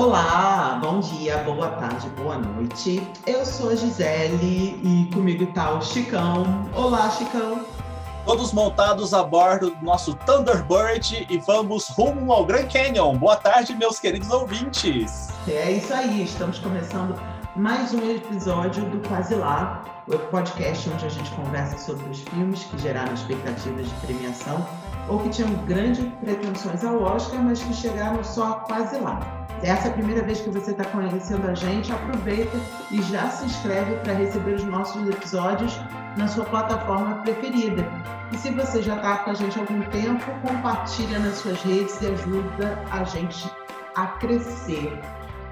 Olá, bom dia, boa tarde, boa noite. Eu sou a Gisele e comigo está o Chicão. Olá, Chicão. Todos montados a bordo do nosso Thunderbird e vamos rumo ao Grand Canyon. Boa tarde, meus queridos ouvintes. É isso aí, estamos começando mais um episódio do Quase Lá, o podcast onde a gente conversa sobre os filmes que geraram expectativas de premiação ou que tinham grandes pretensões ao Oscar, mas que chegaram só quase lá. Essa é a primeira vez que você está conhecendo a gente, aproveita e já se inscreve para receber os nossos episódios na sua plataforma preferida. E se você já está com a gente há algum tempo, compartilha nas suas redes e ajuda a gente a crescer.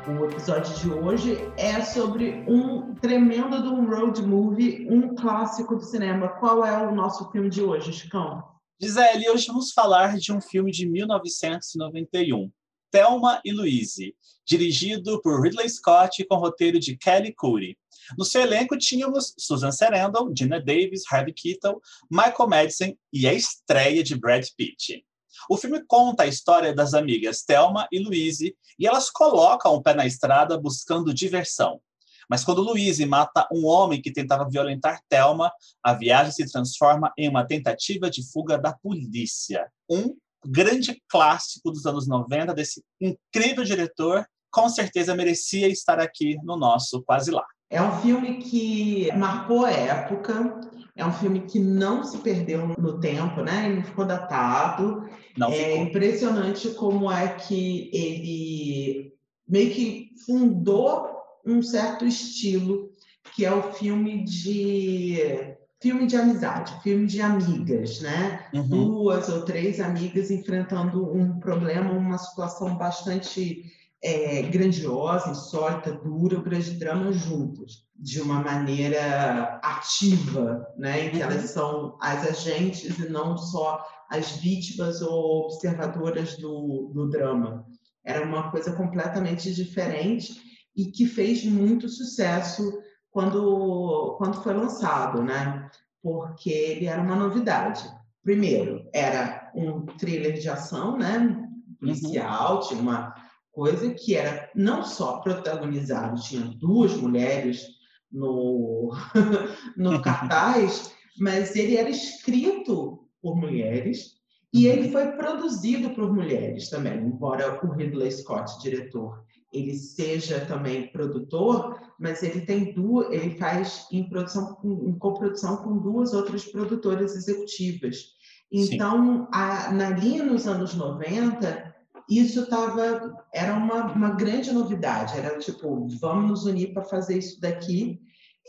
O episódio de hoje é sobre um tremendo de um road movie, um clássico do cinema. Qual é o nosso filme de hoje, Chicão? Gisele, hoje vamos falar de um filme de 1991. Thelma e Louise, dirigido por Ridley Scott com roteiro de Kelly Curry. No seu elenco tínhamos Susan Sarandon, Gina Davis, Harvey Keitel, Michael Madison e a estreia de Brad Pitt. O filme conta a história das amigas Thelma e Louise e elas colocam o pé na estrada buscando diversão. Mas quando Louise mata um homem que tentava violentar Thelma, a viagem se transforma em uma tentativa de fuga da polícia. Um grande clássico dos anos 90, desse incrível diretor, com certeza merecia estar aqui no nosso Quase Lá. É um filme que marcou a época, é um filme que não se perdeu no tempo, né? Ele ficou datado. Não é ficou. impressionante como é que ele meio que fundou um certo estilo, que é o filme de filme de amizade, filme de amigas, né? Uhum. Duas ou três amigas enfrentando um problema, uma situação bastante é, grandiosa, insólita, dura, o grande drama juntos, de uma maneira ativa, né? Em que Uhum. elas são as agentes e não só as vítimas ou observadoras do, do drama. Era uma coisa completamente diferente e que fez muito sucesso quando, quando foi lançado, né? Porque ele era uma novidade. Primeiro, era um thriller de ação, né? Policial, tinha uma coisa que era não só protagonizado, tinha duas mulheres no, no cartaz, mas ele era escrito por mulheres e ele foi produzido por mulheres também, embora o Ridley Scott, diretor, ele seja também produtor, mas ele tem duas, ele faz em produção, em coprodução com duas outras produtoras executivas. Então, a, na linha nos anos 90, isso estava era uma, uma grande novidade, era tipo, vamos nos unir para fazer isso daqui.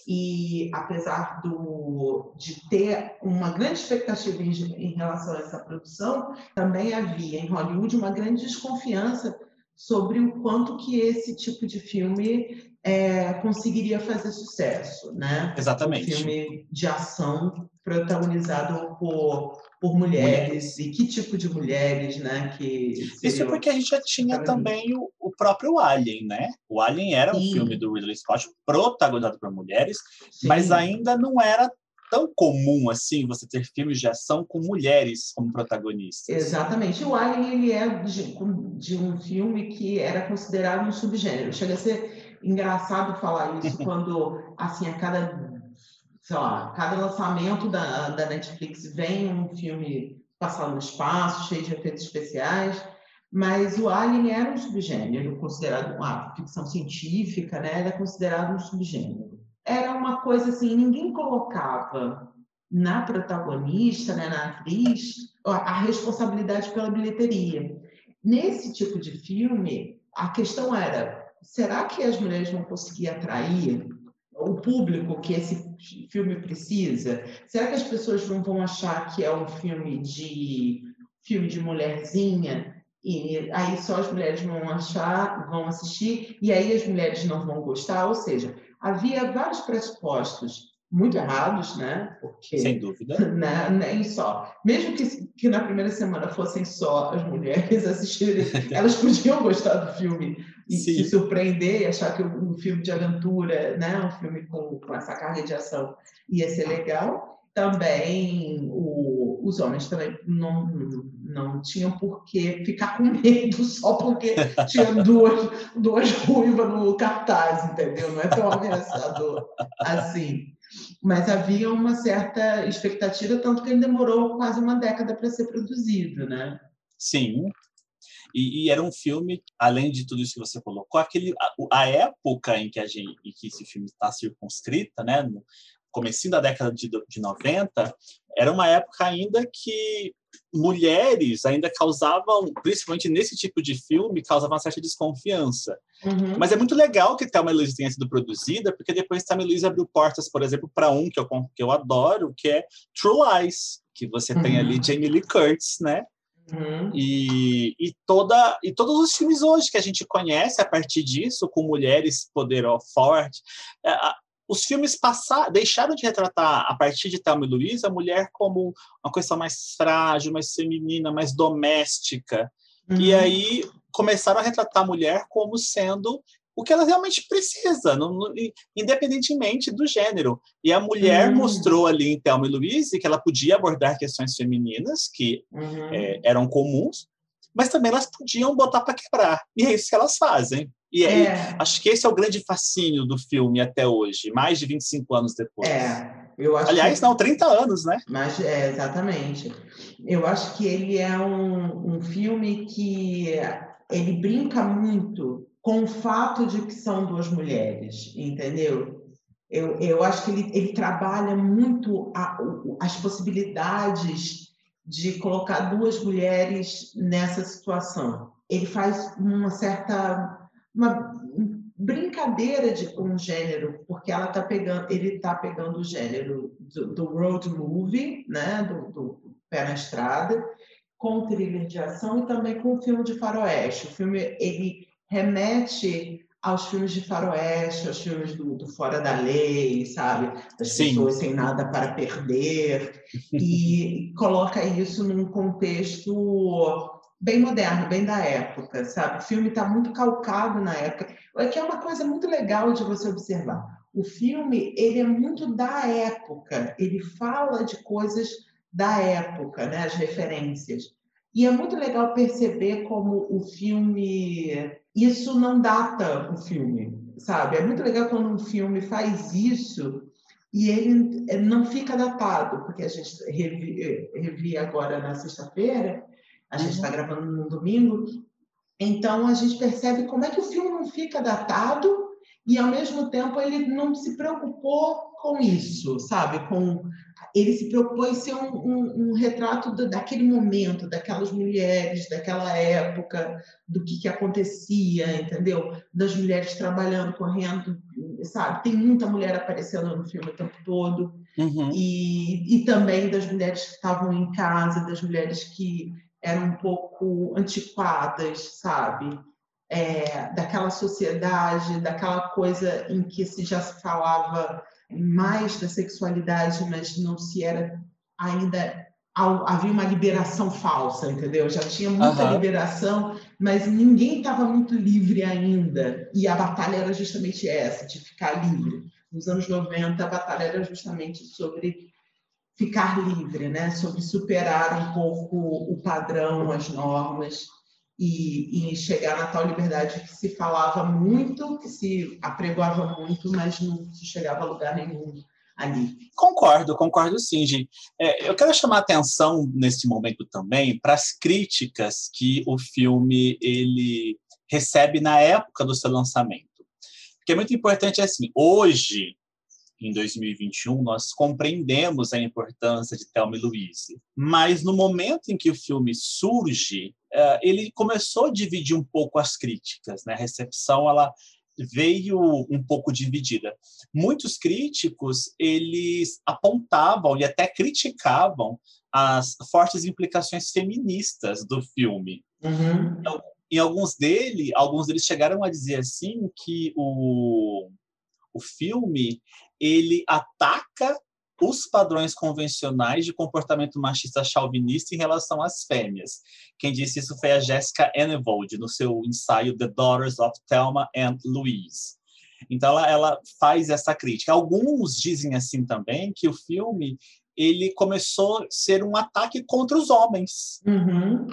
E apesar do, de ter uma grande expectativa em, em relação a essa produção, também havia em Hollywood uma grande desconfiança sobre o quanto que esse tipo de filme é, conseguiria fazer sucesso, né? Exatamente. Um filme de ação protagonizado por, por mulheres e que tipo de mulheres, né? Que Isso porque a gente já tinha também o, o, próprio Alien, né? O Alien era um Sim. filme do Ridley Scott protagonizado por mulheres, Sim. mas ainda não era tão comum assim você ter filmes de ação com mulheres como protagonistas. Exatamente. O Alien ele é de, de um filme que era considerado um subgênero. Chega a ser engraçado falar isso quando assim a cada sei lá, cada lançamento da, da Netflix vem um filme passado no espaço, cheio de efeitos especiais, mas o Alien era um subgênero, considerado uma ficção científica, né? Era considerado um subgênero. Era uma coisa assim, ninguém colocava na protagonista, né, na atriz, a responsabilidade pela bilheteria. Nesse tipo de filme, a questão era: será que as mulheres vão conseguir atrair o público que esse filme precisa? Será que as pessoas não vão achar que é um filme de filme de mulherzinha e aí só as mulheres vão achar, vão assistir e aí as mulheres não vão gostar? Ou seja, havia vários pressupostos muito errados, né? Porque Sem dúvida. né, nem só. Mesmo que, que na primeira semana fossem só as mulheres assistirem, elas podiam gostar do filme e Sim. se surpreender e achar que um filme de aventura, né, um filme com, com essa carga de ação ia ser legal. Também o, os homens também não, não tinham por que ficar com medo só porque tinha duas, duas ruivas no cartaz, entendeu? Não é tão ameaçador assim. Mas havia uma certa expectativa, tanto que ele demorou quase uma década para ser produzido, né? Sim, e, e, era um filme, além de tudo isso que você colocou, aquele, a, a época em que, a gente, em que esse filme está circunscrita, né, no começo da década de, de 90, era uma época ainda que mulheres ainda causavam, principalmente nesse tipo de filme, causavam uma certa desconfiança. Uhum. Mas é muito legal que Thelma Louise tenha sido produzida, porque depois Thelma Louise abriu portas, por exemplo, para um que eu, que eu adoro, que é True Lies, que você uhum. tem ali. Jamie Lee Curtis, né? Uhum. E, e, toda, e todos os filmes hoje que a gente conhece a partir disso, com mulheres poderosas, fortes, é, os filmes passaram, deixaram de retratar, a partir de Thelma e Luiz, a mulher como uma coisa mais frágil, mais feminina, mais doméstica. Uhum. E aí começaram a retratar a mulher como sendo o que ela realmente precisa, não, não, independentemente do gênero. E a mulher uhum. mostrou ali em Thelma e Louise que ela podia abordar questões femininas que uhum. é, eram comuns, mas também elas podiam botar para quebrar. E é isso que elas fazem. E aí, é. acho que esse é o grande fascínio do filme até hoje, mais de 25 anos depois. É, eu acho Aliás, que... não, 30 anos, né? Mas, é, exatamente. Eu acho que ele é um, um filme que ele brinca muito com o fato de que são duas mulheres, entendeu? Eu, eu acho que ele, ele trabalha muito a, as possibilidades de colocar duas mulheres nessa situação. Ele faz uma certa uma brincadeira de, com o gênero, porque ela tá pegando, ele está pegando o gênero do, do road movie, né, do, do pé na estrada, com thriller de ação e também com o filme de faroeste. O filme ele remete aos filmes de faroeste, aos filmes do, do Fora da Lei, sabe? Das Sim. pessoas sem nada para perder. e coloca isso num contexto bem moderno, bem da época, sabe? O filme está muito calcado na época. É que é uma coisa muito legal de você observar. O filme, ele é muito da época. Ele fala de coisas da época, né? As referências. E é muito legal perceber como o filme. Isso não data o filme, sabe? É muito legal quando um filme faz isso e ele não fica datado, porque a gente revi, revi agora na sexta-feira, a gente está uhum. gravando no domingo, então a gente percebe como é que o filme não fica datado e ao mesmo tempo ele não se preocupou com isso, sabe? Com ele se propôs ser um, um, um retrato do, daquele momento, daquelas mulheres, daquela época, do que, que acontecia, entendeu? Das mulheres trabalhando, correndo, sabe? Tem muita mulher aparecendo no filme o tempo todo. Uhum. E, e também das mulheres que estavam em casa, das mulheres que eram um pouco antiquadas, sabe? É, daquela sociedade, daquela coisa em que se já se falava mais da sexualidade, mas não se era ainda havia uma liberação falsa, entendeu? Já tinha muita uhum. liberação, mas ninguém estava muito livre ainda. E a batalha era justamente essa, de ficar livre. Nos anos 90, a batalha era justamente sobre ficar livre, né? Sobre superar um pouco o padrão, as normas e, e, chegar na tal liberdade que se falava muito, que se apregoava muito, mas não se chegava a lugar nenhum ali. Concordo, concordo sim, Gi. É, eu quero chamar atenção nesse momento também para as críticas que o filme ele recebe na época do seu lançamento. Porque é muito importante assim, hoje em 2021, nós compreendemos a importância de Thelma e Louise. Mas no momento em que o filme surge, é, ele começou a dividir um pouco as críticas. Né? A recepção ela veio um pouco dividida. Muitos críticos eles apontavam e até criticavam as fortes implicações feministas do filme. Uhum. Então, em alguns dele, alguns deles chegaram a dizer assim que o, o filme ele ataca os padrões convencionais de comportamento machista chauvinista em relação às fêmeas. Quem disse isso foi a Jessica Enevold, no seu ensaio The Daughters of Thelma and Louise. Então, ela, ela faz essa crítica. Alguns dizem assim também que o filme ele começou a ser um ataque contra os homens. Uhum.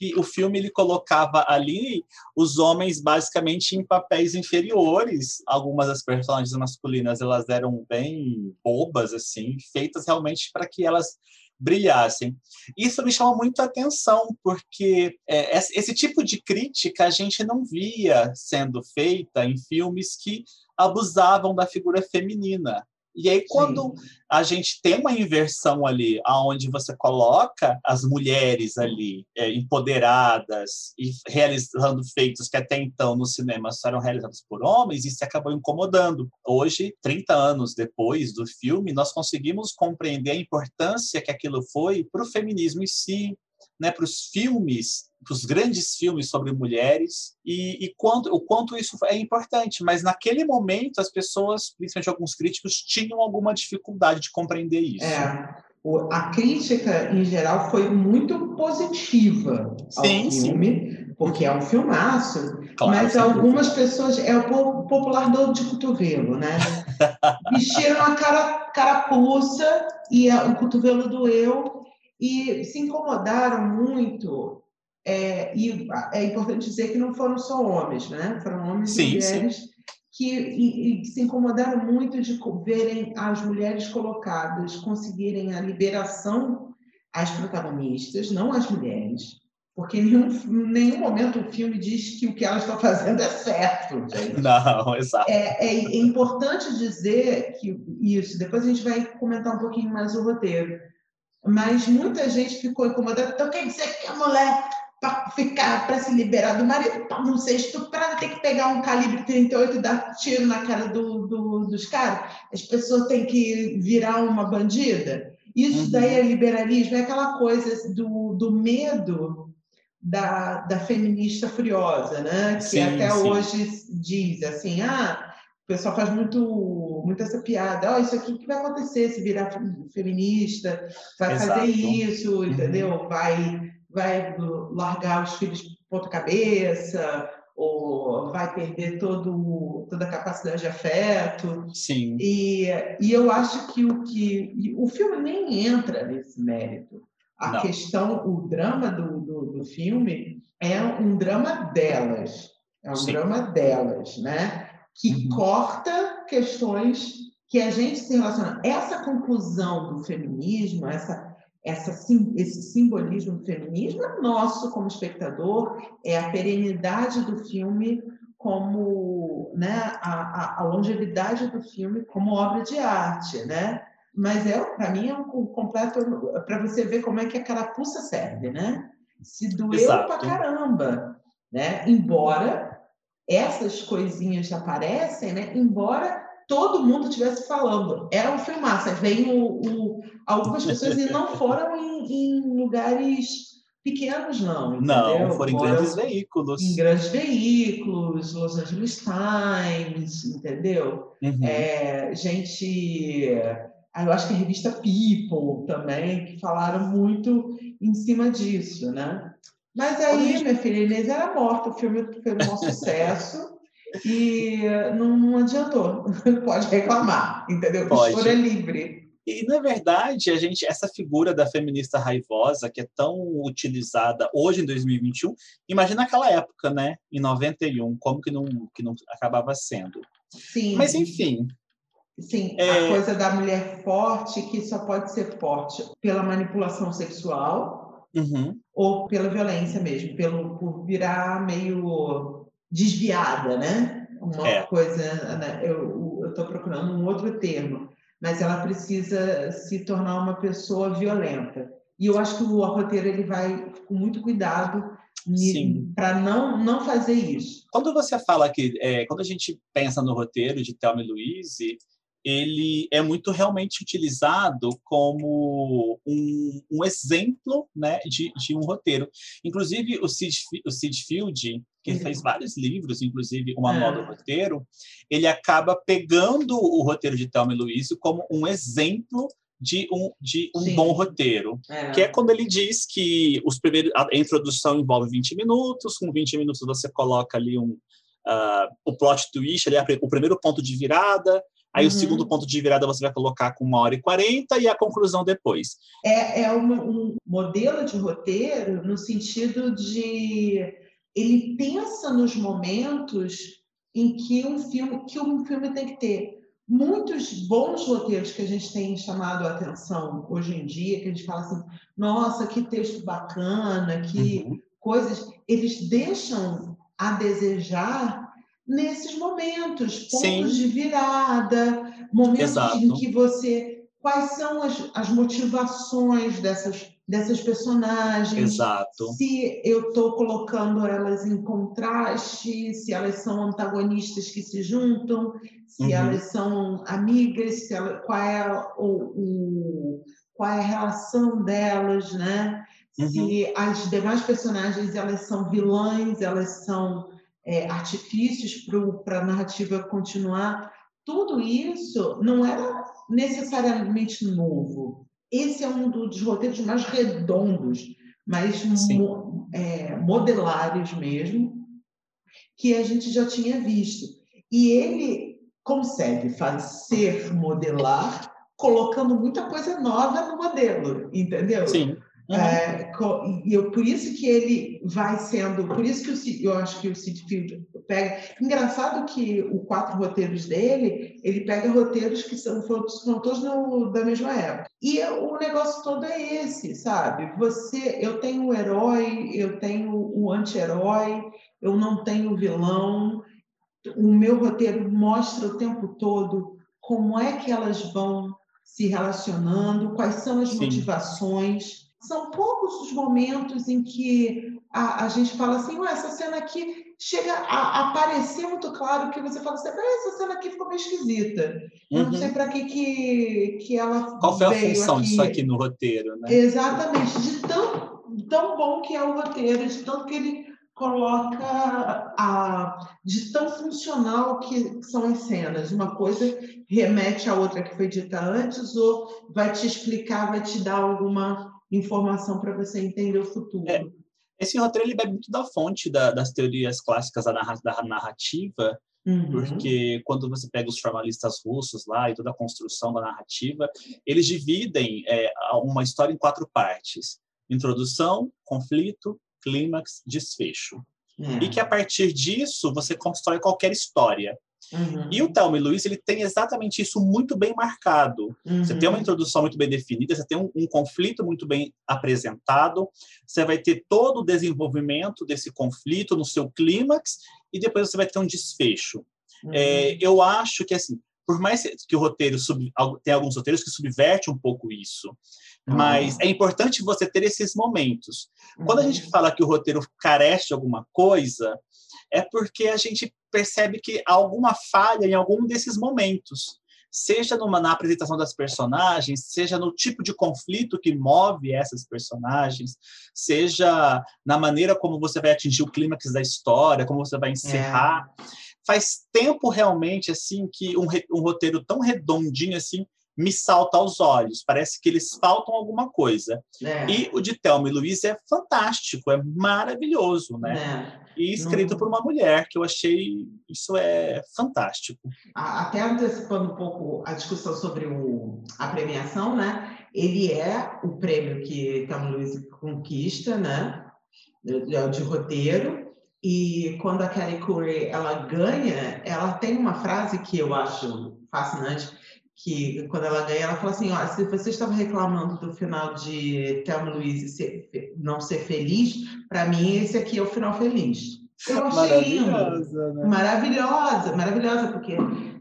Que o filme ele colocava ali os homens basicamente em papéis inferiores. Algumas das personagens masculinas elas eram bem bobas assim, feitas realmente para que elas brilhassem. Isso me chama muito a atenção, porque é, esse tipo de crítica a gente não via sendo feita em filmes que abusavam da figura feminina. E aí, quando Sim. a gente tem uma inversão ali, aonde você coloca as mulheres ali é, empoderadas e realizando feitos que até então no cinema só eram realizados por homens, isso acabou incomodando. Hoje, 30 anos depois do filme, nós conseguimos compreender a importância que aquilo foi para o feminismo em si, né, para os filmes, para os grandes filmes sobre mulheres e, e quanto, o quanto isso é importante. Mas naquele momento as pessoas, principalmente alguns críticos, tinham alguma dificuldade de compreender isso. É. A crítica, em geral, foi muito positiva ao sim, filme, sim. porque é um filmaço, claro, mas algumas pessoas, é o popular dor de cotovelo, né? Vestiram a cara, carapuça e o cotovelo doeu, e se incomodaram muito. É, e é importante dizer que não foram só homens, né? Foram homens sim, e mulheres sim. Que, e, e se incomodaram muito de verem as mulheres colocadas conseguirem a liberação às protagonistas, não às mulheres, porque em nenhum, nenhum momento o filme diz que o que elas estão fazendo é certo. Gente. Não, exato. É, é, é, importante dizer que isso, depois a gente vai comentar um pouquinho mais o roteiro, mas muita gente ficou incomodada. Então, quer dizer que a mulher, para ficar, para se liberar do marido, para não ser estuprada, tem que pegar um calibre 38 e dar tiro na cara do, do, dos caras? As pessoas têm que virar uma bandida? Isso uhum. daí é liberalismo, é aquela coisa do, do medo da, da feminista furiosa, né? Que sim, até sim. hoje diz assim, ah, pessoal faz muito, muito essa piada. Oh, isso aqui que vai acontecer se virar feminista, vai Exato. fazer isso, uhum. entendeu? Vai, vai largar os filhos ponta cabeça, ou vai perder todo, toda a capacidade de afeto. Sim. E, e eu acho que o que o filme nem entra nesse mérito. A Não. questão, o drama do, do, do, filme é um drama delas. É um Sim. drama delas, né? que uhum. corta questões que a gente se relaciona. Essa conclusão do feminismo, essa, essa, esse simbolismo do feminismo é nosso como espectador, é a perenidade do filme como né, a, a, a longevidade do filme como obra de arte, né? Mas é, para mim é um completo para você ver como é que a carapuça serve, né? Se doeu Exato. pra caramba, né? Embora essas coisinhas aparecem, né? Embora todo mundo estivesse falando. Era um filmaço. Vem o, o, algumas pessoas e não foram em, em lugares pequenos, não. Entendeu? Não, foram em grandes veículos. Em grandes veículos, Los Angeles Times, entendeu? Uhum. É, gente. Eu acho que a revista People também, que falaram muito em cima disso, né? Mas aí, minha filha, Inês era morta, o filme foi um sucesso e não, não adiantou. Pode reclamar, entendeu? Pode. Livre. E, na verdade, a gente, essa figura da feminista raivosa, que é tão utilizada hoje, em 2021, imagina aquela época, né? Em 91, como que não, que não acabava sendo. Sim. Mas, enfim. Sim, é... a coisa da mulher forte, que só pode ser forte pela manipulação sexual, Uhum. Ou pela violência mesmo, pelo, por virar meio desviada, né? Uma é. coisa, né? eu estou procurando um outro termo, mas ela precisa se tornar uma pessoa violenta. E eu acho que o roteiro ele vai com muito cuidado para não, não fazer isso. Quando você fala que, é, quando a gente pensa no roteiro de Thelma e Louise, ele é muito realmente utilizado como um, um exemplo né, de, de, um roteiro. Inclusive, o Sid, o Sid Field, que uhum. fez vários livros, inclusive uma é. moda roteiro, ele acaba pegando o roteiro de Thelma e Louise como um exemplo de um, de um bom roteiro, é. que é quando ele diz que os primeiros, a introdução envolve 20 minutos, com 20 minutos você coloca ali um, uh, o plot twist, ali, o primeiro ponto de virada, Aí uhum. o segundo ponto de virada você vai colocar com uma hora e quarenta e a conclusão depois. É, é um, um modelo de roteiro no sentido de ele pensa nos momentos em que um filme que um filme tem que ter muitos bons roteiros que a gente tem chamado a atenção hoje em dia, que a gente fala assim, nossa, que texto bacana, que uhum. coisas, eles deixam a desejar nesses momentos, pontos Sim. de virada, momentos Exato. em que você. Quais são as, as motivações dessas, dessas personagens? Exato. Se eu estou colocando elas em contraste, se elas são antagonistas que se juntam, se uhum. elas são amigas, se ela, qual, é o, o, qual é a relação delas, né? Uhum. Se as demais personagens elas são vilãs, elas são é, artifícios para a narrativa continuar, tudo isso não era necessariamente novo. Esse é um dos roteiros mais redondos, mais mo, é, modelares mesmo, que a gente já tinha visto. E ele consegue fazer modelar colocando muita coisa nova no modelo, entendeu? Sim. Uhum. É, e eu, por isso que ele vai sendo, por isso que eu, eu acho que o Sid Field pega. Engraçado que os quatro roteiros dele, ele pega roteiros que são, são todos no, da mesma época. E o negócio todo é esse, sabe? Você, eu tenho o herói, eu tenho o anti-herói, eu não tenho vilão. O meu roteiro mostra o tempo todo como é que elas vão se relacionando, quais são as Sim. motivações são poucos os momentos em que a, a gente fala assim, Ué, essa cena aqui chega a, aparecer muito claro que você fala assim, essa cena aqui ficou meio esquisita. Uhum. Eu não sei uhum. para que, que, que ela Qual foi a função aqui. disso aqui no roteiro, né? Exatamente, de tão, tão bom que é o roteiro, de tanto que ele coloca a, de tão funcional que são as cenas. Uma coisa remete à outra que foi dita antes, ou vai te explicar, vai te dar alguma informação para você entender o futuro. É. Esse roteiro ele bebe muito da fonte da, das teorias clássicas da, narrativa, uhum. porque quando você pega os formalistas russos lá e toda a construção da narrativa, eles dividem é, uma história em quatro partes: introdução, conflito, clímax, desfecho. Uhum. E que a partir disso você constrói qualquer história. Uhum. E o Thelma e Luiz, ele tem exatamente isso muito bem marcado. Uhum. Você tem uma uhum. introdução muito bem definida, você tem um, um, conflito muito bem apresentado, você vai ter todo o desenvolvimento desse conflito no seu clímax, e depois você vai ter um desfecho. Uhum. É, eu acho que, assim, por mais que o roteiro sub, tem alguns roteiros que subverte um pouco isso, mas é importante você ter esses momentos. Quando a gente uhum. fala que o roteiro carece de alguma coisa, é porque a gente percebe que há alguma falha em algum desses momentos. Seja numa, na apresentação das personagens, seja no tipo de conflito que move essas personagens, seja na maneira como você vai atingir o clímax da história, como você vai encerrar. É. Faz tempo realmente assim que um, um roteiro tão redondinho assim me salta aos olhos. Parece que eles faltam alguma coisa. É. E o de Thelma e Luiz é fantástico, é maravilhoso, né? É. E escrito Não... por uma mulher, que eu achei isso é fantástico. Até antecipando um pouco a discussão sobre o, a premiação, né? Ele é o prêmio que Thelma e Luiz conquista, né? De, de roteiro. E quando a Kelly Curry ela ganha, ela tem uma frase que eu acho fascinante, que quando ela ganha, ela fala assim, ó, se você estava reclamando do final de Thelma Luiz não ser feliz, para mim esse aqui é o final feliz. Eu achei maravilhosa, né? maravilhosa, maravilhosa, porque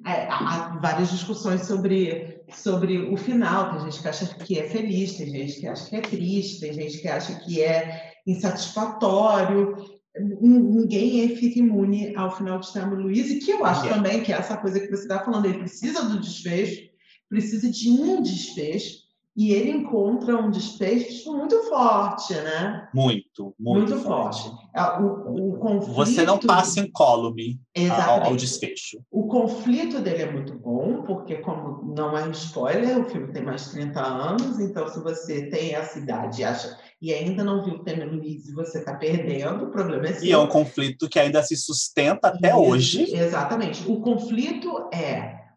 é, há várias discussões sobre, sobre o final. Tem gente que acha que é feliz, tem gente que acha que é triste, tem gente que acha que é insatisfatório. Ninguém fica imune ao final de Thelma Luiz, e que eu acho também que é essa coisa que você está falando, ele precisa do desfecho, precisa de um desfecho e ele encontra um desfecho muito forte, né? Muito, muito, muito forte. forte. É, o, o conflito... Você não passa incólume ao, ao, desfecho. O conflito dele é muito bom, porque, como não é um spoiler, o filme tem mais de 30 anos, então se você tem essa idade e acha e ainda não viu o Temer Luiz e você está perdendo, o problema é seu. E é um conflito que ainda se sustenta até hoje. Exatamente. O conflito é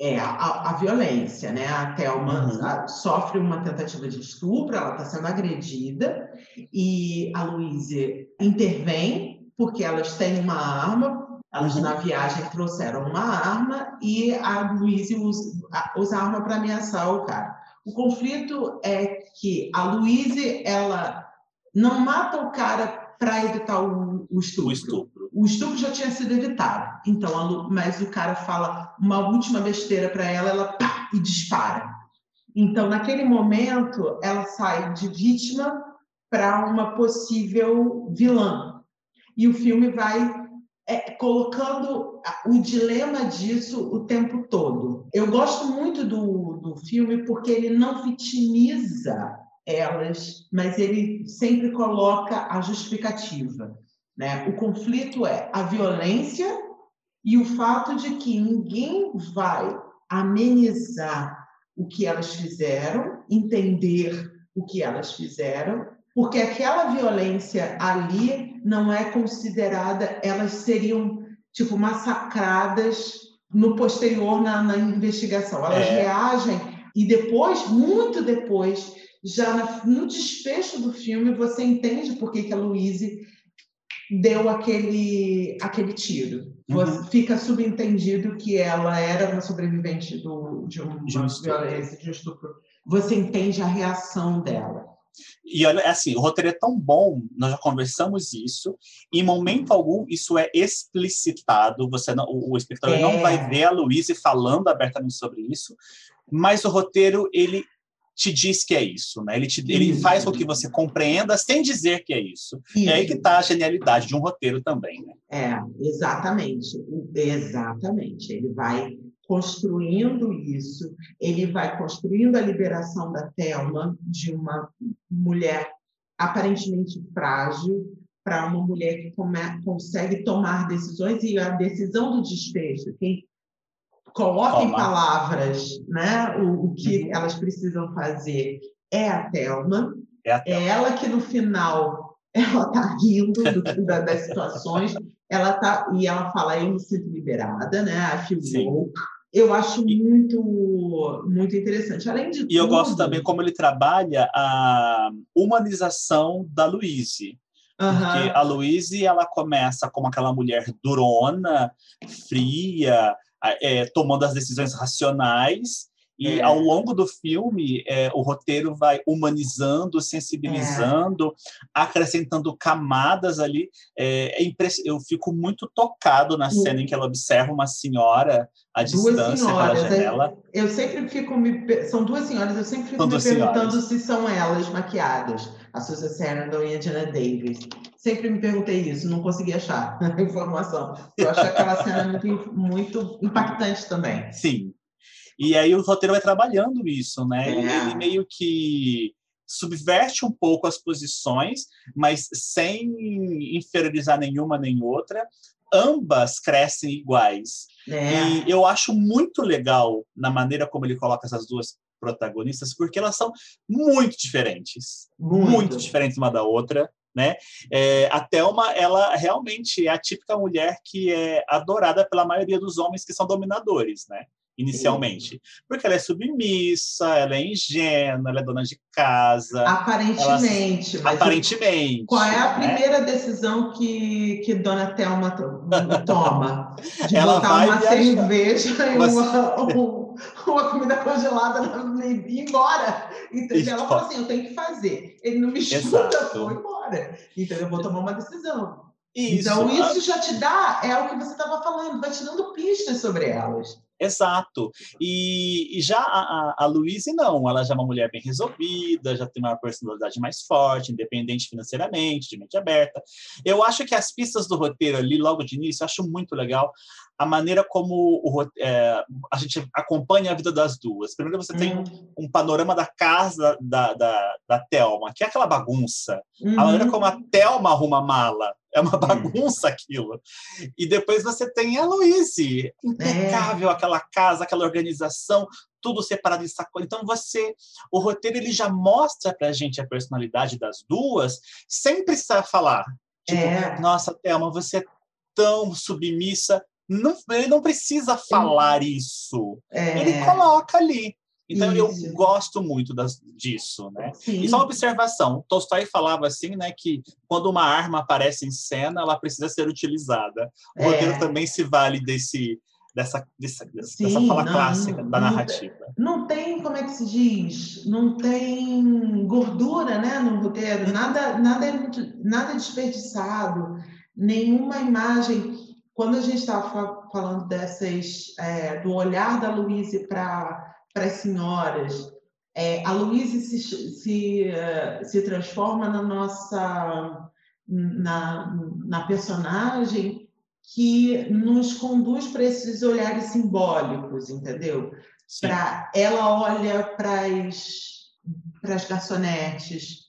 é a, a, violência, né? A Thelma uhum. sofre uma tentativa de estupro, ela está sendo agredida e a Louise intervém porque elas têm uma arma, elas uhum. na viagem trouxeram uma arma e a Louise usa, usa a arma para ameaçar o cara. O conflito é que a Louise ela não mata o cara para evitar o, o, estupro. o, estupro. O estupro já tinha sido evitado. Então, a, mas o cara fala uma última besteira para ela, ela pá, e dispara. Então, naquele momento, ela sai de vítima para uma possível vilã. E o filme vai é, colocando o dilema disso o tempo todo. Eu gosto muito do, do filme porque ele não vitimiza elas, mas ele sempre coloca a justificativa. Né? O conflito é a violência e o fato de que ninguém vai amenizar o que elas fizeram, entender o que elas fizeram, porque aquela violência ali não é considerada, elas seriam tipo massacradas no posterior na, na investigação. Elas é. reagem e depois, muito depois, já no desfecho do filme você entende por que, que a Louise deu aquele, aquele tiro. Uhum. Fica subentendido que ela era uma sobrevivente do, de uma violência, de um estupro. Você entende a reação dela. E olha, é assim, o roteiro é tão bom, nós já conversamos isso, em momento algum isso é explicitado, você não, o, o espectador é. não vai ver a Louise falando abertamente sobre isso, mas o roteiro, ele te diz que é isso, né? Ele, te, ele faz com que você compreenda sem dizer que é isso. isso. É aí que está a genialidade de um roteiro também, né? É, exatamente. Exatamente. Ele vai construindo isso, ele vai construindo a liberação da Thelma de uma mulher aparentemente frágil para uma mulher que come, consegue tomar decisões e a decisão do desfecho, quem coloca em palavras né, o, o que uhum. elas precisam fazer é a Thelma. É, a Thelma. é ela que no final ela está rindo do, da, das situações, ela tá e ela fala eu me sinto liberada, né? A feel Eu acho muito muito interessante. Além de e tudo, eu gosto também como ele trabalha a humanização da Louise. Uhum. Porque a Louise ela começa como aquela mulher durona, fria, é, tomando as decisões racionais e é. ao longo do filme, é, o roteiro vai humanizando, sensibilizando, é. acrescentando camadas ali. É, é eu fico muito tocado na cena em que ela observa uma senhora à duas distância senhoras, pela janela. Eu sempre fico me. São duas senhoras, eu sempre fico me perguntando senhoras. se são elas maquiadas, a Susan Sarandon e a Jenna Davis. Sempre me perguntei isso, não consegui achar a informação. Eu acho aquela cena muito, muito impactante também. Sim, e aí o roteiro vai trabalhando isso, né? É. Ele meio que subverte um pouco as posições, mas sem inferiorizar nenhuma nem outra. Ambas crescem iguais. É. E eu acho muito legal na maneira como ele coloca essas duas protagonistas, porque elas são muito diferentes, muito, muito diferentes uma da outra, né? É, a Thelma, ela realmente é a típica mulher que é adorada pela maioria dos homens que são dominadores, né? inicialmente. Porque ela é submissa, ela é ingênua, ela é dona de casa. Aparentemente. Ela... Aparentemente. Qual é a né? primeira decisão que, que Dona Thelma toma? De ela botar uma viajar. cerveja e uma, uma comida congelada e ir embora. Entendeu? Ela fala assim, eu tenho que fazer. Ele não me escuta, vou embora. Entendeu? Eu vou tomar uma decisão. Isso. Então, isso já te dá, é o que você estava falando, vai te dando pistas sobre elas. Exato. E, e já a, a, a Louise, não. Ela já é uma mulher bem resolvida, já tem uma personalidade mais forte, independente financeiramente, de mente aberta. Eu acho que as pistas do roteiro ali, logo de início, eu acho muito legal a maneira como o, é, a gente acompanha a vida das duas. Primeiro, você tem um, uhum. um panorama da casa da, da, da Thelma, que é aquela bagunça. Uhum. A maneira como a Thelma arruma a mala. É uma bagunça aquilo. E depois você tem a Louise, impecável é. aquela casa, aquela organização, tudo separado em sacola. Então você, o roteiro ele já mostra para a gente a personalidade das duas, sem precisar falar. Tipo, é. nossa, Thelma, você é tão submissa não, ele não precisa falar isso. É... Ele coloca ali. Então Isso. eu gosto muito das, disso, né? Sim. E só uma observação, Tolstói falava assim, né, que quando uma arma aparece em cena, ela precisa ser utilizada. O é. roteiro também se vale desse dessa dessa, Sim, dessa fala não, clássica da narrativa. Não tem, como é que se diz? Não tem gordura, né, no roteiro. Nada nada é nada é desperdiçado. Nenhuma imagem quando a gente estava falando dessas é, do olhar da Louise para para as senhoras. É, a Luísa se, se, uh, se transforma na nossa na, na personagem que nos conduz para esses olhares simbólicos, entendeu? Para ela olha para as garçonetes,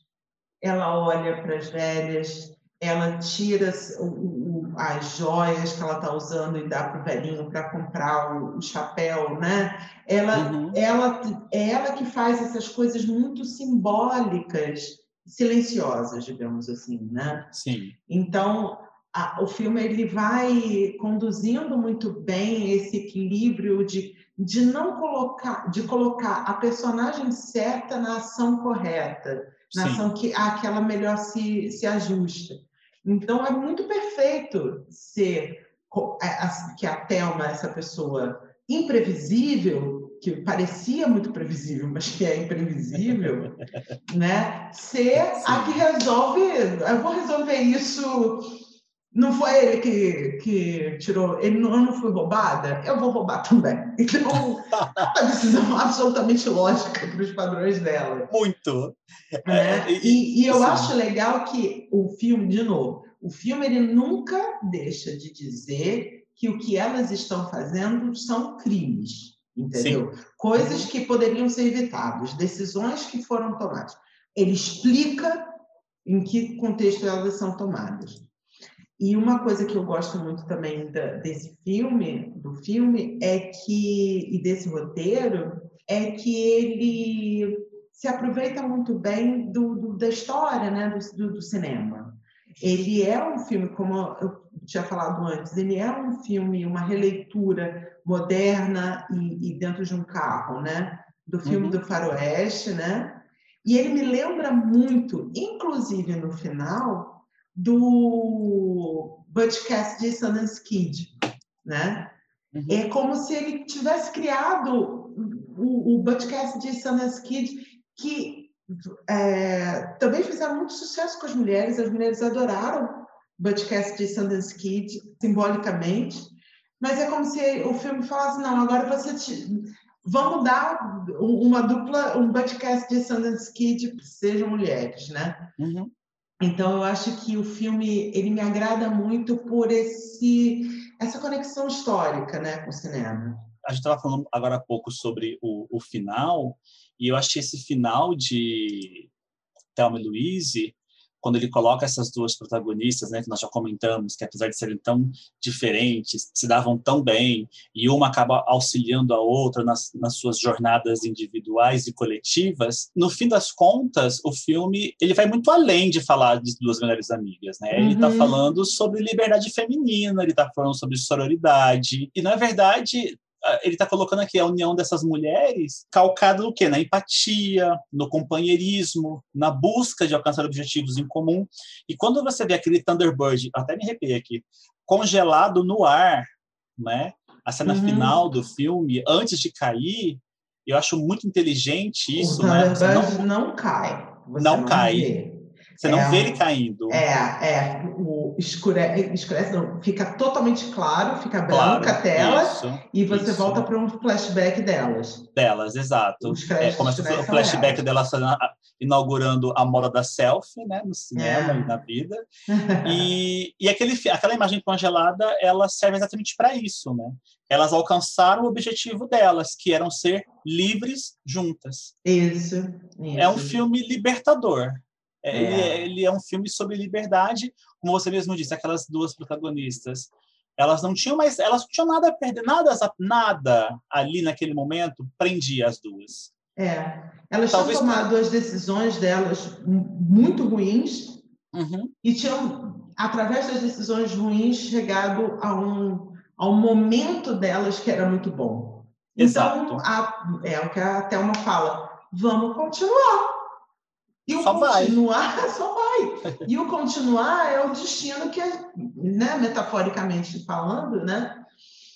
ela olha para as velhas, ela tira o, o, as joias que ela está usando e dá para o velhinho para comprar o, o, chapéu, né? Ela, uhum. ela, é ela que faz essas coisas muito simbólicas, silenciosas, digamos assim, né? Sim. Então, a, o filme ele vai conduzindo muito bem esse equilíbrio de, de não colocar, de colocar a personagem certa na ação correta, na Sim. ação que aquela melhor se, se ajusta. Então, é muito perfeito ser que a Thelma, essa pessoa imprevisível, que parecia muito previsível, mas que é imprevisível, né? Ser Sim. a que resolve, eu vou resolver isso não foi ele que, que tirou, ele não, eu não fui roubada, eu vou roubar também. Então, uma decisão absolutamente lógica para os padrões dela. Muito. Né? É, e, e, eu sim. acho legal que o filme, de novo, o filme ele nunca deixa de dizer que o que elas estão fazendo são crimes, entendeu? Sim. Coisas que poderiam ser evitadas, decisões que foram tomadas. Ele explica em que contexto elas são tomadas. E uma coisa que eu gosto muito também da, desse filme, do filme, é que e desse roteiro, é que ele se aproveita muito bem do, do da história, né, do, do, cinema. Ele é um filme, como eu tinha falado antes, ele é um filme, uma releitura moderna e, e dentro de um carro, né, do filme uhum. do Faroeste, né? E ele me lembra muito, inclusive no final, do Butch Cassidy Sundance Kid, né? Uhum. É como se ele tivesse criado o, o Butch Cassidy Sundance Kid, que é, também fizeram muito sucesso com as mulheres, as mulheres adoraram Butch Cassidy Sundance Kid, simbolicamente, mas é como se o filme falasse, não, agora você te, vamos dar uma dupla, um Butch Cassidy Sundance Kid, sejam mulheres, né? Uhum. Então eu acho que o filme ele me agrada muito por esse essa conexão histórica, né, com o cinema. A gente estava falando agora há pouco sobre o, o final e eu achei esse final de Thelma e Louise quando ele coloca essas duas protagonistas, né, que nós já comentamos, que apesar de serem tão diferentes, se davam tão bem, e uma acaba auxiliando a outra nas, nas suas jornadas individuais e coletivas, no fim das contas, o filme ele vai muito além de falar de duas melhores amigas, né? Ele está uhum. falando sobre liberdade feminina, ele está falando sobre sororidade, e na verdade ele está colocando aqui a união dessas mulheres calcada no quê? Na empatia, no companheirismo, na busca de alcançar objetivos em comum. E quando você vê aquele Thunderbird, até me arrepiei aqui, congelado no ar, né? A cena uhum. final do filme, antes de cair, eu acho muito inteligente isso, o né? Thunderbird não, não cai. não, não cai. Vê. Você é, não vê ele caindo. É, é. O escurece, escurece não, fica totalmente claro, fica branca claro, a tela isso, e você isso. volta para um flashback delas. Delas, exato. É, começa o flashback delas inaugurando a moda da selfie, né, no cinema é. e na vida. E, e aquele, aquela imagem congelada, ela serve exatamente para isso, né? Elas alcançaram o objetivo delas, que eram ser livres juntas. Isso. isso. É um filme libertador. É, é. Ele, é, ele é um filme sobre liberdade, como você mesmo disse, aquelas duas protagonistas. Elas não tinham mais, elas não tinham nada a perder, nada, nada ali naquele momento prendia as duas. É, elas Talvez tinham tomado as decisões delas muito ruins uhum. e tinham, através das decisões ruins, chegado a um, ao momento delas que era muito bom. Exato. Então, a, é o que a Thelma fala, vamos continuar. E o Só vai. continuar só vai. E o continuar é o destino que, né, metaforicamente falando, né,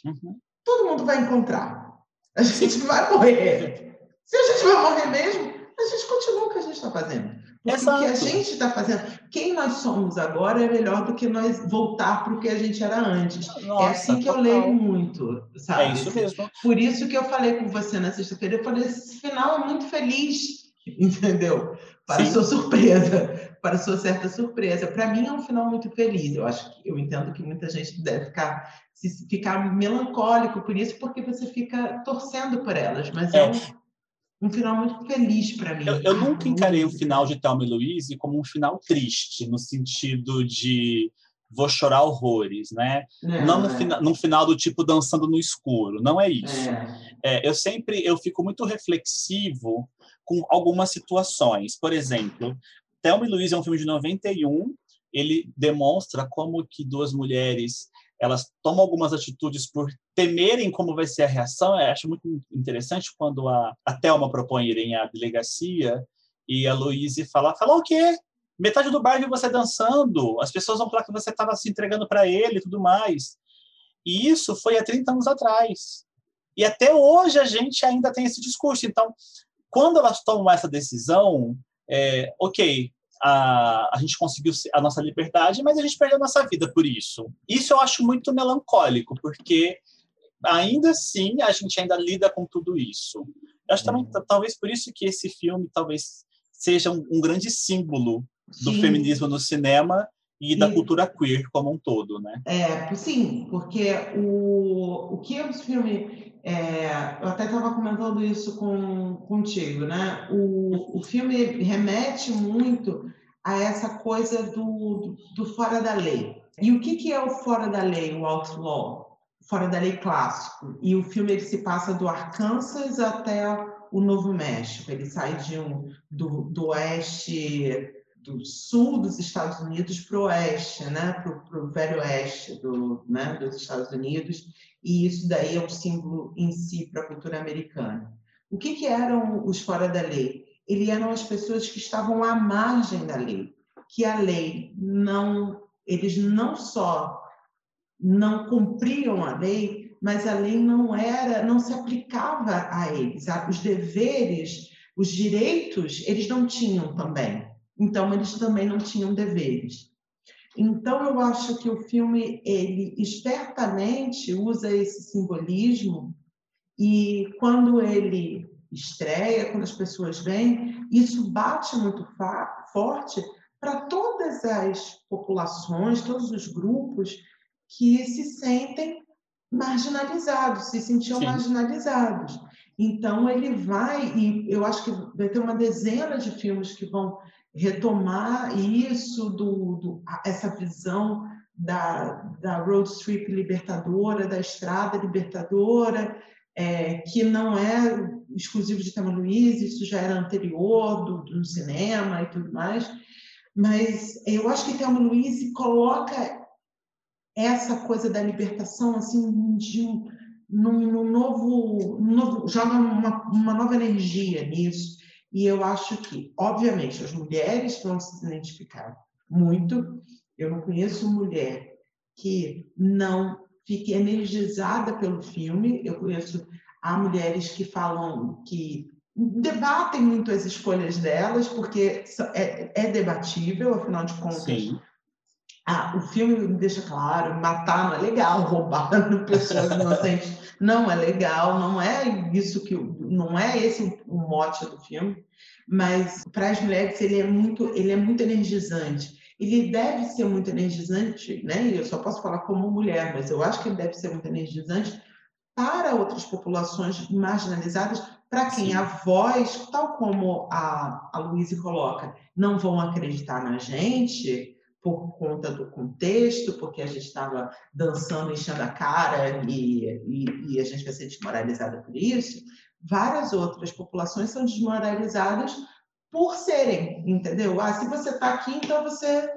Uhum. todo mundo vai encontrar. A gente vai morrer. Se a gente vai morrer mesmo, a gente continua o que a gente está fazendo. Porque o que a Exato. gente está fazendo, quem nós somos agora é melhor do que nós voltar para o que a gente era antes. Nossa, é assim que eu total. leio muito, sabe? É isso mesmo. Por isso que eu falei com você na sexta-feira, eu falei, esse final é muito feliz, entendeu? Para Sim. sua surpresa, para sua certa surpresa. Para mim é um final muito feliz. Eu acho que eu entendo que muita gente deve ficar se ficar melancólico por isso, porque você fica torcendo por elas, mas é, É. um, um final muito feliz para mim. Eu, eu nunca encarei o final de Thelma e Louise como um final triste, no sentido de vou chorar horrores, né? Não no, é. fina, no final do tipo dançando no escuro, não é isso. É. É, eu sempre eu fico muito reflexivo com algumas situações. Por exemplo, Thelma e Louise é um filme de 91, ele demonstra como que duas mulheres elas tomam algumas atitudes por temerem como vai ser a reação. Eu acho muito interessante quando a, a Thelma propõe irem à delegacia e a Louise fala, fala o quê? Metade do bairro você dançando, as pessoas vão falar que você estava se entregando para ele e tudo mais. E isso foi há 30 anos atrás. E até hoje a gente ainda tem esse discurso. Então, quando elas tomam essa decisão, é, ok, a, a gente conseguiu a nossa liberdade, mas a gente perdeu a nossa vida por isso. Isso eu acho muito melancólico, porque ainda assim a gente ainda lida com tudo isso. Eu acho também, talvez por isso que esse filme talvez seja um, um grande símbolo do Sim. feminismo no cinema e da E- cultura queer como um todo, né? É, sim, porque o, o que o filme. É, eu até estava comentando isso com, contigo, né? O, o filme remete muito a essa coisa do, do, fora da lei. E o que, que é o fora da lei, o outlaw? Fora da lei clássico. E o filme ele se passa do Arkansas até o Novo México. Ele sai de um, do, do oeste do sul dos Estados Unidos para o oeste, né? para o velho oeste do, né? dos Estados Unidos, e isso daí é um símbolo em si para a cultura americana. O que, que eram os fora da lei? Eles eram as pessoas que estavam à margem da lei, que a lei não, eles não só não cumpriam a lei, mas a lei não era, não se aplicava a eles. Os deveres, os direitos, eles não tinham também. Então, eles também não tinham deveres. Então, eu acho que o filme, ele espertamente usa esse simbolismo e quando ele estreia, quando as pessoas vêm, isso bate muito forte para todas as populações, todos os grupos que se sentem marginalizados, se sentiam Sim. marginalizados. Então, ele vai, e eu acho que vai ter uma dezena de filmes que vão retomar isso, do, do, essa visão da, da road trip libertadora, da estrada libertadora, é, que não é exclusivo de Thelma Louise, isso já era anterior do, do cinema e tudo mais, mas eu acho que Thelma Louise coloca essa coisa da libertação assim de um, num, num novo, novo joga uma, uma nova energia nisso e eu acho que, obviamente, as mulheres vão se identificar muito. Eu não conheço mulher que não fique energizada pelo filme. Eu conheço há mulheres que falam que debatem muito as escolhas delas, porque é, é debatível, afinal de contas. Sim. Ah, o filme deixa claro, matar não é legal, roubar pessoas inocentes não é legal, não é isso que não é esse o mote do filme, mas para as mulheres ele é muito ele é muito energizante. Ele deve ser muito energizante, né? Eu só posso falar como mulher, mas eu acho que ele deve ser muito energizante para outras populações marginalizadas, para quem Sim. a voz, tal como a, a Luísa coloca, não vão acreditar na gente, por conta do contexto, porque a gente estava dançando, enchendo a cara e, e, e, a gente vai ser desmoralizada por isso, várias outras populações são desmoralizadas por serem, entendeu? Ah, se você está aqui, então você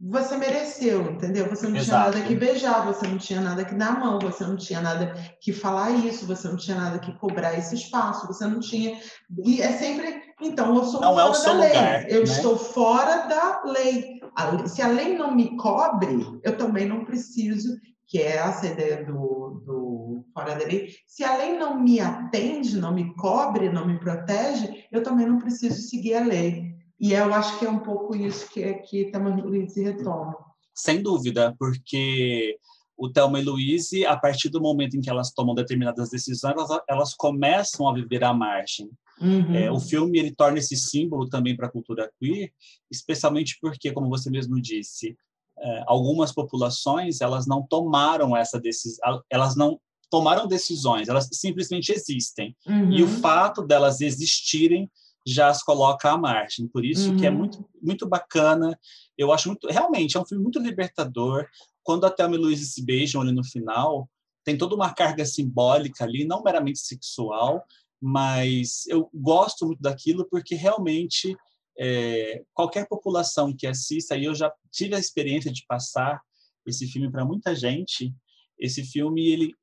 você mereceu, entendeu? Você não Exato. tinha nada que beijar, você não tinha nada que dar a mão, você não tinha nada que falar isso, você não tinha nada que cobrar esse espaço, você não tinha. E é sempre. Então, eu sou não fora é o seu da lei. lugar, eu né? estou fora da lei. Se a lei não me cobre, eu também não preciso, que é essa ideia do, do fora da lei. Se a lei não me atende, não me cobre, não me protege, eu também não preciso seguir a lei. E eu acho que é um pouco isso que, que Tamar Luiz retoma. Sem dúvida, porque o Thelma e Louise, a partir do momento em que elas tomam determinadas decisões, elas, elas começam a viver à margem. Uhum. É, o filme ele torna esse símbolo também para a cultura queer, especialmente porque, como você mesmo disse, é, algumas populações elas não tomaram essa decisão, elas não tomaram decisões, elas simplesmente existem. Uhum. E o fato delas existirem já as coloca à margem. Por isso que é Uhum. muito, muito bacana. Eu acho muito, realmente é um filme muito libertador. Quando a Thelma e Louise se beijam ali no final, tem toda uma carga simbólica ali, não meramente sexual, mas eu gosto muito daquilo porque realmente é, qualquer população que assista, e eu já tive a experiência de passar esse filme para muita gente, esse filme ele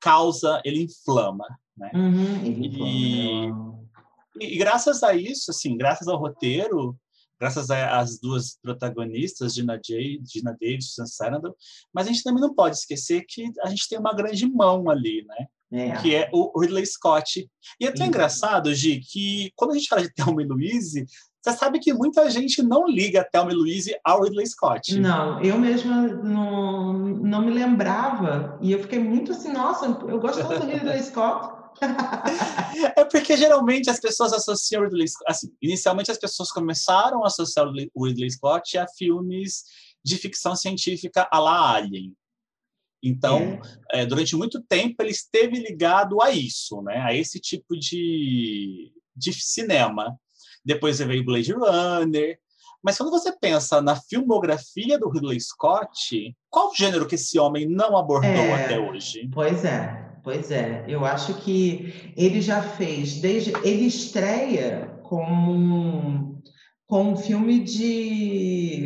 causa, ele inflama, né? Uhum. Ele E- inflama, né? E, e graças a isso, assim, graças ao roteiro, graças às duas protagonistas, Gina, J, Gina Davis e Susan Sarandon, mas a gente também não pode esquecer que a gente tem uma grande mão ali, né? É. Que é o Ridley Scott. E é tão Sim. engraçado, Gi, que quando a gente fala de Thelma e Louise, você sabe que muita gente não liga Thelma e Louise ao Ridley Scott. Não, eu mesma não, não me lembrava. E eu fiquei muito assim, nossa, eu gosto tanto do Ridley Scott. É porque geralmente as pessoas associam o Ridley Scott. Assim, inicialmente as pessoas começaram a associar o Ridley- Scott a filmes de ficção científica à la Alien. Então, é, durante muito tempo, ele esteve ligado a isso, né? a esse tipo de, de cinema. Depois veio Blade Runner. Mas quando você pensa na filmografia do Ridley Scott, qual gênero que esse homem não abordou É. até hoje? Pois é, pois é. Eu acho que ele já fez, desde ele estreia como um, com um filme de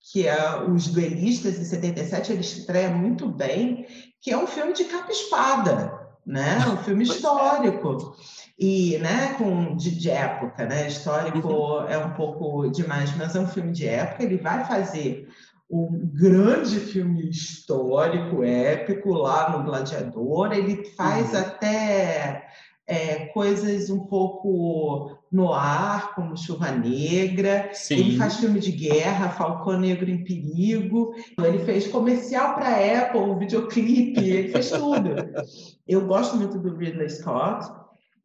que é Os Duelistas em 77, ele estreia muito bem, que é um filme de capa e espada, né? Um filme é. histórico. E, né, com, de, de época, né? Histórico é um pouco demais, mas é um filme de época. Ele vai fazer um grande filme histórico, épico, lá no Gladiador. Ele faz Uhum. até é, coisas um pouco no ar, como Chuva Negra. Sim. Ele faz filme de guerra, Falcão Negro em Perigo. Ele fez comercial para Apple, um videoclipe, ele fez tudo. Eu gosto muito do Ridley Scott.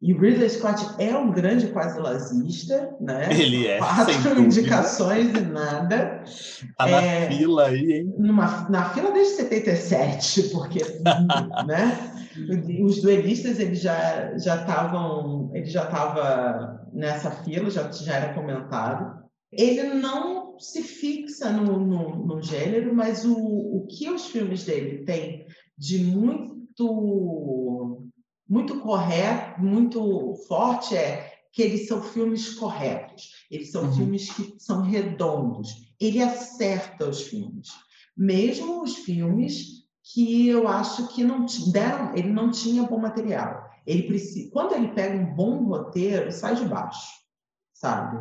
E o Ridley Scott é um grande quase lazista, né? Ele é, Quatro indicações e nada. Tá na É. fila aí, hein? Numa, na fila desde 77, porque né? Os duelistas eles já já estavam ele já estava nessa fila já já era comentado. Ele não se fixa no, no, no gênero mas o, o que os filmes dele têm de muito muito correto muito forte é que eles são filmes corretos. Eles são Uhum. filmes que são redondos. Ele acerta os filmes. Mesmo os filmes que eu acho que não deram, ele não tinha bom material. Ele precisa, quando ele pega um bom roteiro, sai de baixo, sabe?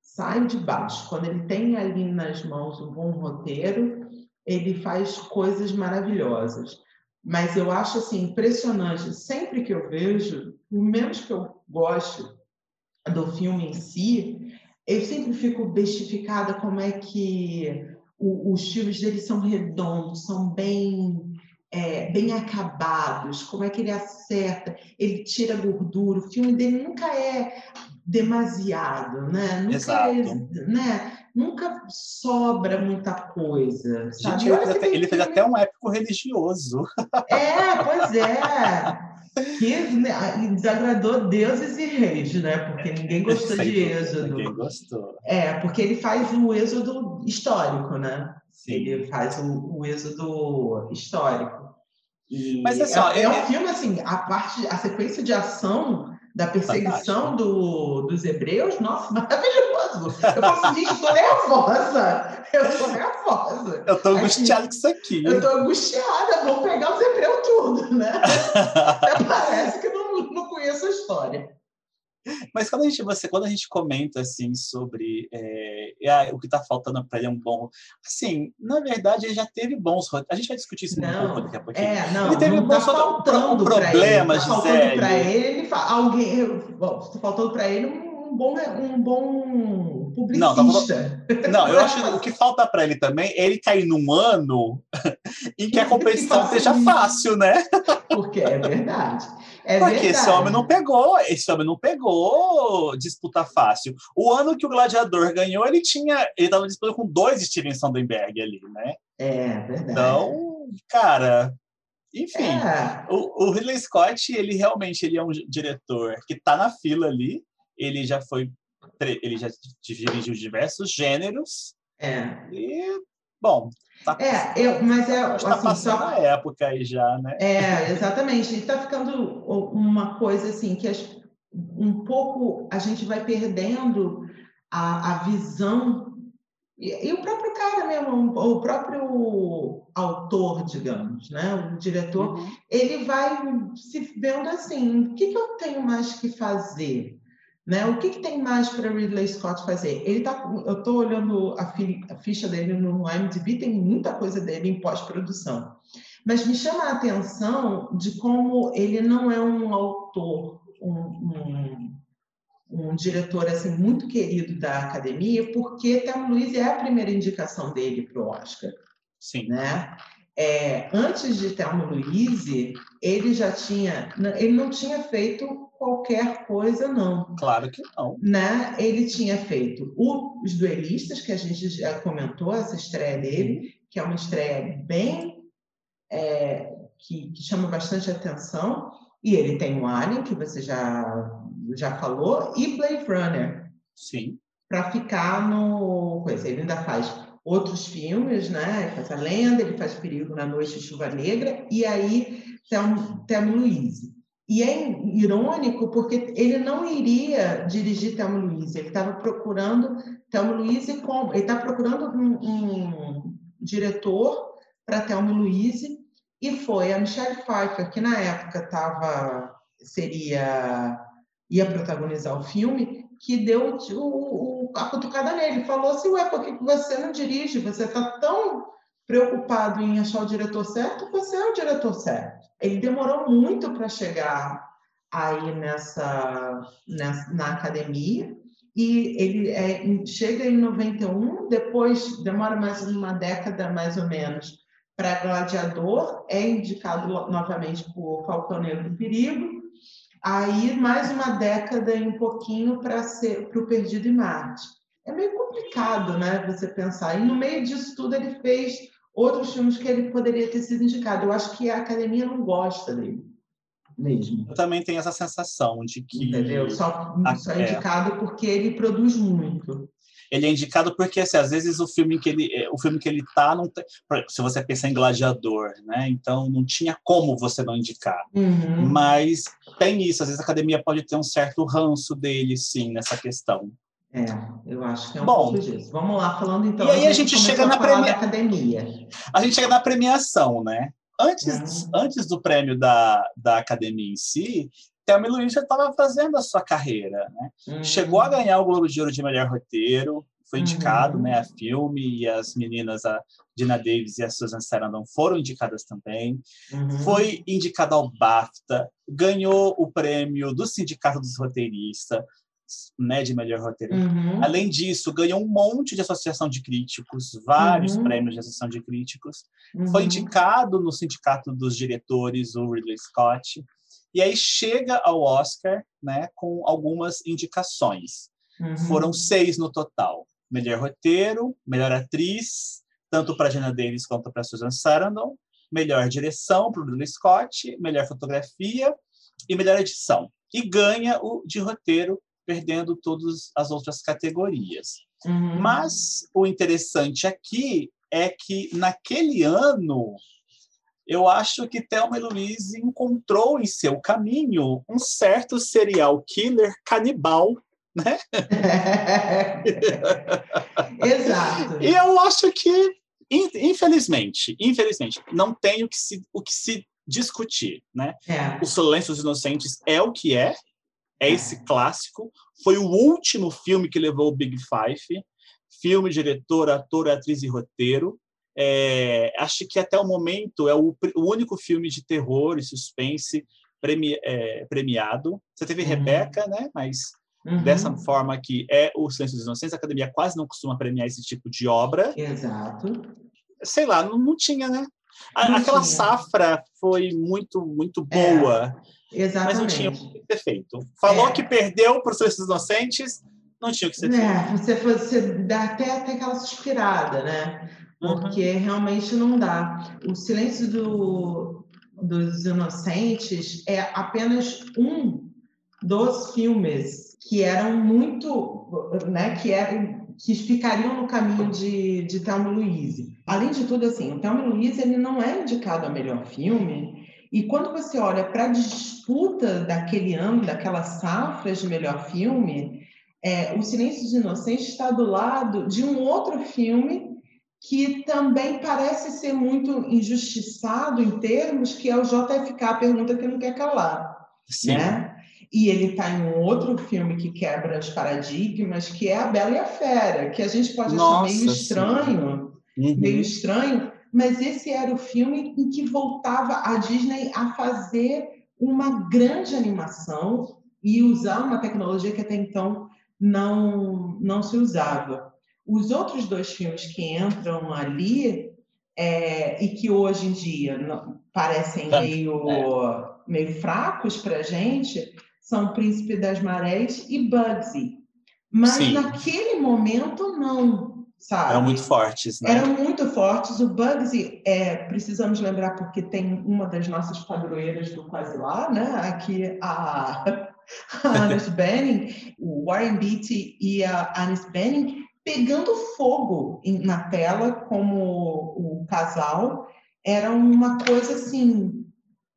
Sai de baixo. Quando ele tem ali nas mãos um bom roteiro, ele faz coisas maravilhosas. Mas eu acho assim impressionante. Sempre que eu vejo, por menos que eu goste do filme em si, eu sempre fico bestificada como é que o- os filmes dele são redondos, são bem é, bem acabados, como é que ele acerta, ele tira gordura, o filme dele nunca é demasiado, né? Nunca, Exato. é, né? nunca sobra muita coisa? Gente, ele fez, até, ele fez até um épico religioso. É, pois é. Que né, desagradou deuses e reis, né? Porque ninguém gostou de Êxodo. Ninguém gostou. É, porque ele faz o êxodo histórico, né? Sim. Ele faz o, o êxodo histórico. E Mas, assim, é, ó, é é- um filme assim, a parte, a sequência de ação da perseguição do, dos hebreus, nossa, maravilhoso. Eu assim, gente, tô nervosa. Eu tô nervosa. Eu tô angustiada com isso aqui. Eu tô angustiada, vou pegar o Zebreu tudo, né? Até parece que não, não conheço a história. Mas quando a gente, você, quando a gente comenta assim sobre é, o que está faltando para ele é um bom, assim, na verdade ele já teve bons, a gente vai discutir isso não, um pouco daqui a pouquinho. É, não, ele teve não bons tá faltando problemas, tá Gisele. Para ele, alguém, tá faltando para ele um bom, um bom publicista. Não, tá, não eu acho que o que falta para ele também é ele cair num ano em que a competição seja fácil, né? Porque é verdade. É Porque verdade. esse homem não pegou, esse homem não pegou disputa fácil. O ano que o Gladiador ganhou, ele tinha, ele estava disputando com dois Steven Sonderberg ali, né? É verdade. Então, cara, enfim, é. o, o Ridley Scott, ele realmente ele é um diretor que está na fila ali. Ele já foi, ele já dirigiu diversos gêneros. É. E bom, Tá, é, eu, mas é tá assim, passando só, a época aí já, né? É, exatamente. Está ficando uma coisa assim que as, um pouco a gente vai perdendo a, a visão e, e, o próprio cara mesmo, o próprio autor, digamos, né? O diretor, uhum. ele vai se vendo assim, o que, que eu tenho mais que fazer? Né? O que, que tem mais para Ridley Scott fazer? Ele tá, eu estou olhando a, fi, a, ficha dele no IMDb, tem muita coisa dele em pós-produção. Mas me chama a atenção de como ele não é um autor, um, um, um diretor assim muito querido da academia, porque Thelma Luiz é a primeira indicação dele para o Oscar. Sim. Né? É, antes de Thelma Louise, ele já tinha, ele não tinha feito qualquer coisa, não. Claro que não. Né? Ele tinha feito Os Duelistas, que a gente já comentou, essa estreia dele, que é uma estreia bem. É, que, que, chama bastante atenção. E ele tem o Alien, que você já, já falou, e Blade Runner. Sim. Para ficar no. Coisa. Ele ainda faz outros filmes, né? Ele faz A Lenda, ele faz Perigo na Noite Chuva Negra, e aí Thelma Louise. E é irônico porque ele não iria dirigir Thelma Louise, ele estava procurando Thelma Louise como ele está procurando um, um diretor para Thelma Louise e foi a Michelle Pfeiffer que na época estava seria ia protagonizar o filme que deu o, o, a cutucada nele, falou assim, ué, por que você não dirige? Você está tão preocupado em achar o diretor certo, você é o diretor certo. Ele demorou muito para chegar aí nessa, nessa, na academia, e ele é, chega em 91, depois demora mais uma década, mais ou menos, para Gladiador, é indicado novamente por Falcão Negro do Perigo, aí mais uma década e um pouquinho para ser para o Perdido em Marte. É meio complicado, né? Você pensar. E no meio disso tudo ele fez outros filmes que ele poderia ter sido indicado. Eu acho que a academia não gosta dele mesmo. Eu também tenho essa sensação de que. Entendeu? Só, só é indicado porque ele produz muito ele é indicado porque assim, às vezes o filme que ele o filme que ele tá não tem, se você pensar em Gladiador né então não tinha como você não indicar uhum. mas tem isso às vezes a academia pode ter um certo ranço dele sim nessa questão é, eu acho que é um Bom, pouco disso. Vamos lá, falando então. E aí a gente, a gente chega na premia... academia. A gente chega na premiação, né? Antes, uhum. antes do prêmio da, da academia em si, Thelma Luiz já estava fazendo a sua carreira, né? Uhum. Chegou a ganhar o Globo de Ouro de melhor roteiro, foi indicado, uhum. né, a filme e as meninas a Dina Davis e a Susan Sarandon foram indicadas também. Uhum. Foi indicado ao BAFTA, ganhou o prêmio do Sindicato dos Roteiristas, né, de melhor roteiro. Uhum. Além disso, ganhou um monte de associação de críticos, vários uhum. prêmios de associação de críticos. Foi uhum. indicado no Sindicato dos Diretores, o Ridley Scott. E aí chega ao Oscar, né, com algumas indicações. Uhum. Foram seis no total: melhor roteiro, melhor atriz, tanto para Gina Davis quanto para Susan Sarandon, melhor direção para o Ridley Scott, melhor fotografia e melhor edição. E ganha o de roteiro, perdendo todas as outras categorias. Uhum. Mas o interessante aqui é que naquele ano eu acho que Thelma e Louise encontrou em seu caminho um certo serial killer canibal né? Exato. E eu acho que, infelizmente, infelizmente, não tem o que se, o que se discutir, né? É. O Silêncio dos Inocentes é o que é, é esse clássico. Foi o último filme que levou o Big Five. Filme, diretor, ator, atriz e roteiro. É, acho que até o momento é o, o, único filme de terror e suspense premi, é, premiado. Você teve uhum. Rebeca, né? Mas uhum. dessa forma que é o Silêncio dos Inocentes, a Academia quase não costuma premiar esse tipo de obra. Exato. Sei lá, não, não tinha, né? A, aquela tinha. safra foi muito, muito É. boa. Exatamente. Mas não tinha o que ser feito. Falou É. que perdeu para os Silêncio dos Inocentes, não tinha o que ser feito. É, você, você dá até, até aquela suspirada, né? Porque realmente não dá. O silêncio do, dos inocentes é apenas um dos filmes que eram muito, né? Que eram que ficariam no caminho de, de Thelma Louise. Além de tudo, assim, o Thelma Louise ele não é indicado a melhor filme. E quando você olha para a disputa daquele ano, daquela safra de melhor filme, é, O Silêncio dos Inocentes está do lado de um outro filme que também parece ser muito injustiçado em termos, que é o JFK, a pergunta que não quer calar. Sim. Né? E ele está em um outro filme que quebra os paradigmas, que é A Bela e a Fera, que a gente pode Nossa, achar meio estranho, Uhum. meio estranho, mas esse era o filme em que voltava a Disney a fazer uma grande animação e usar uma tecnologia que até então não, não se usava. Os outros dois filmes que entram ali é, e que hoje em dia parecem Tá, meio, é. meio fracos para a gente são Príncipe das Marés e Bugsy. Mas Sim. naquele momento não, sabe? Eram muito fortes, né? Eram muito fortes. O Bugsy, é, precisamos lembrar, porque tem uma das nossas padroeiras do Quase Lá, né? Aqui, a, a Alice Benning, o Warren Beatty e a Alice Benning, pegando fogo na tela como o casal. Era uma coisa, assim,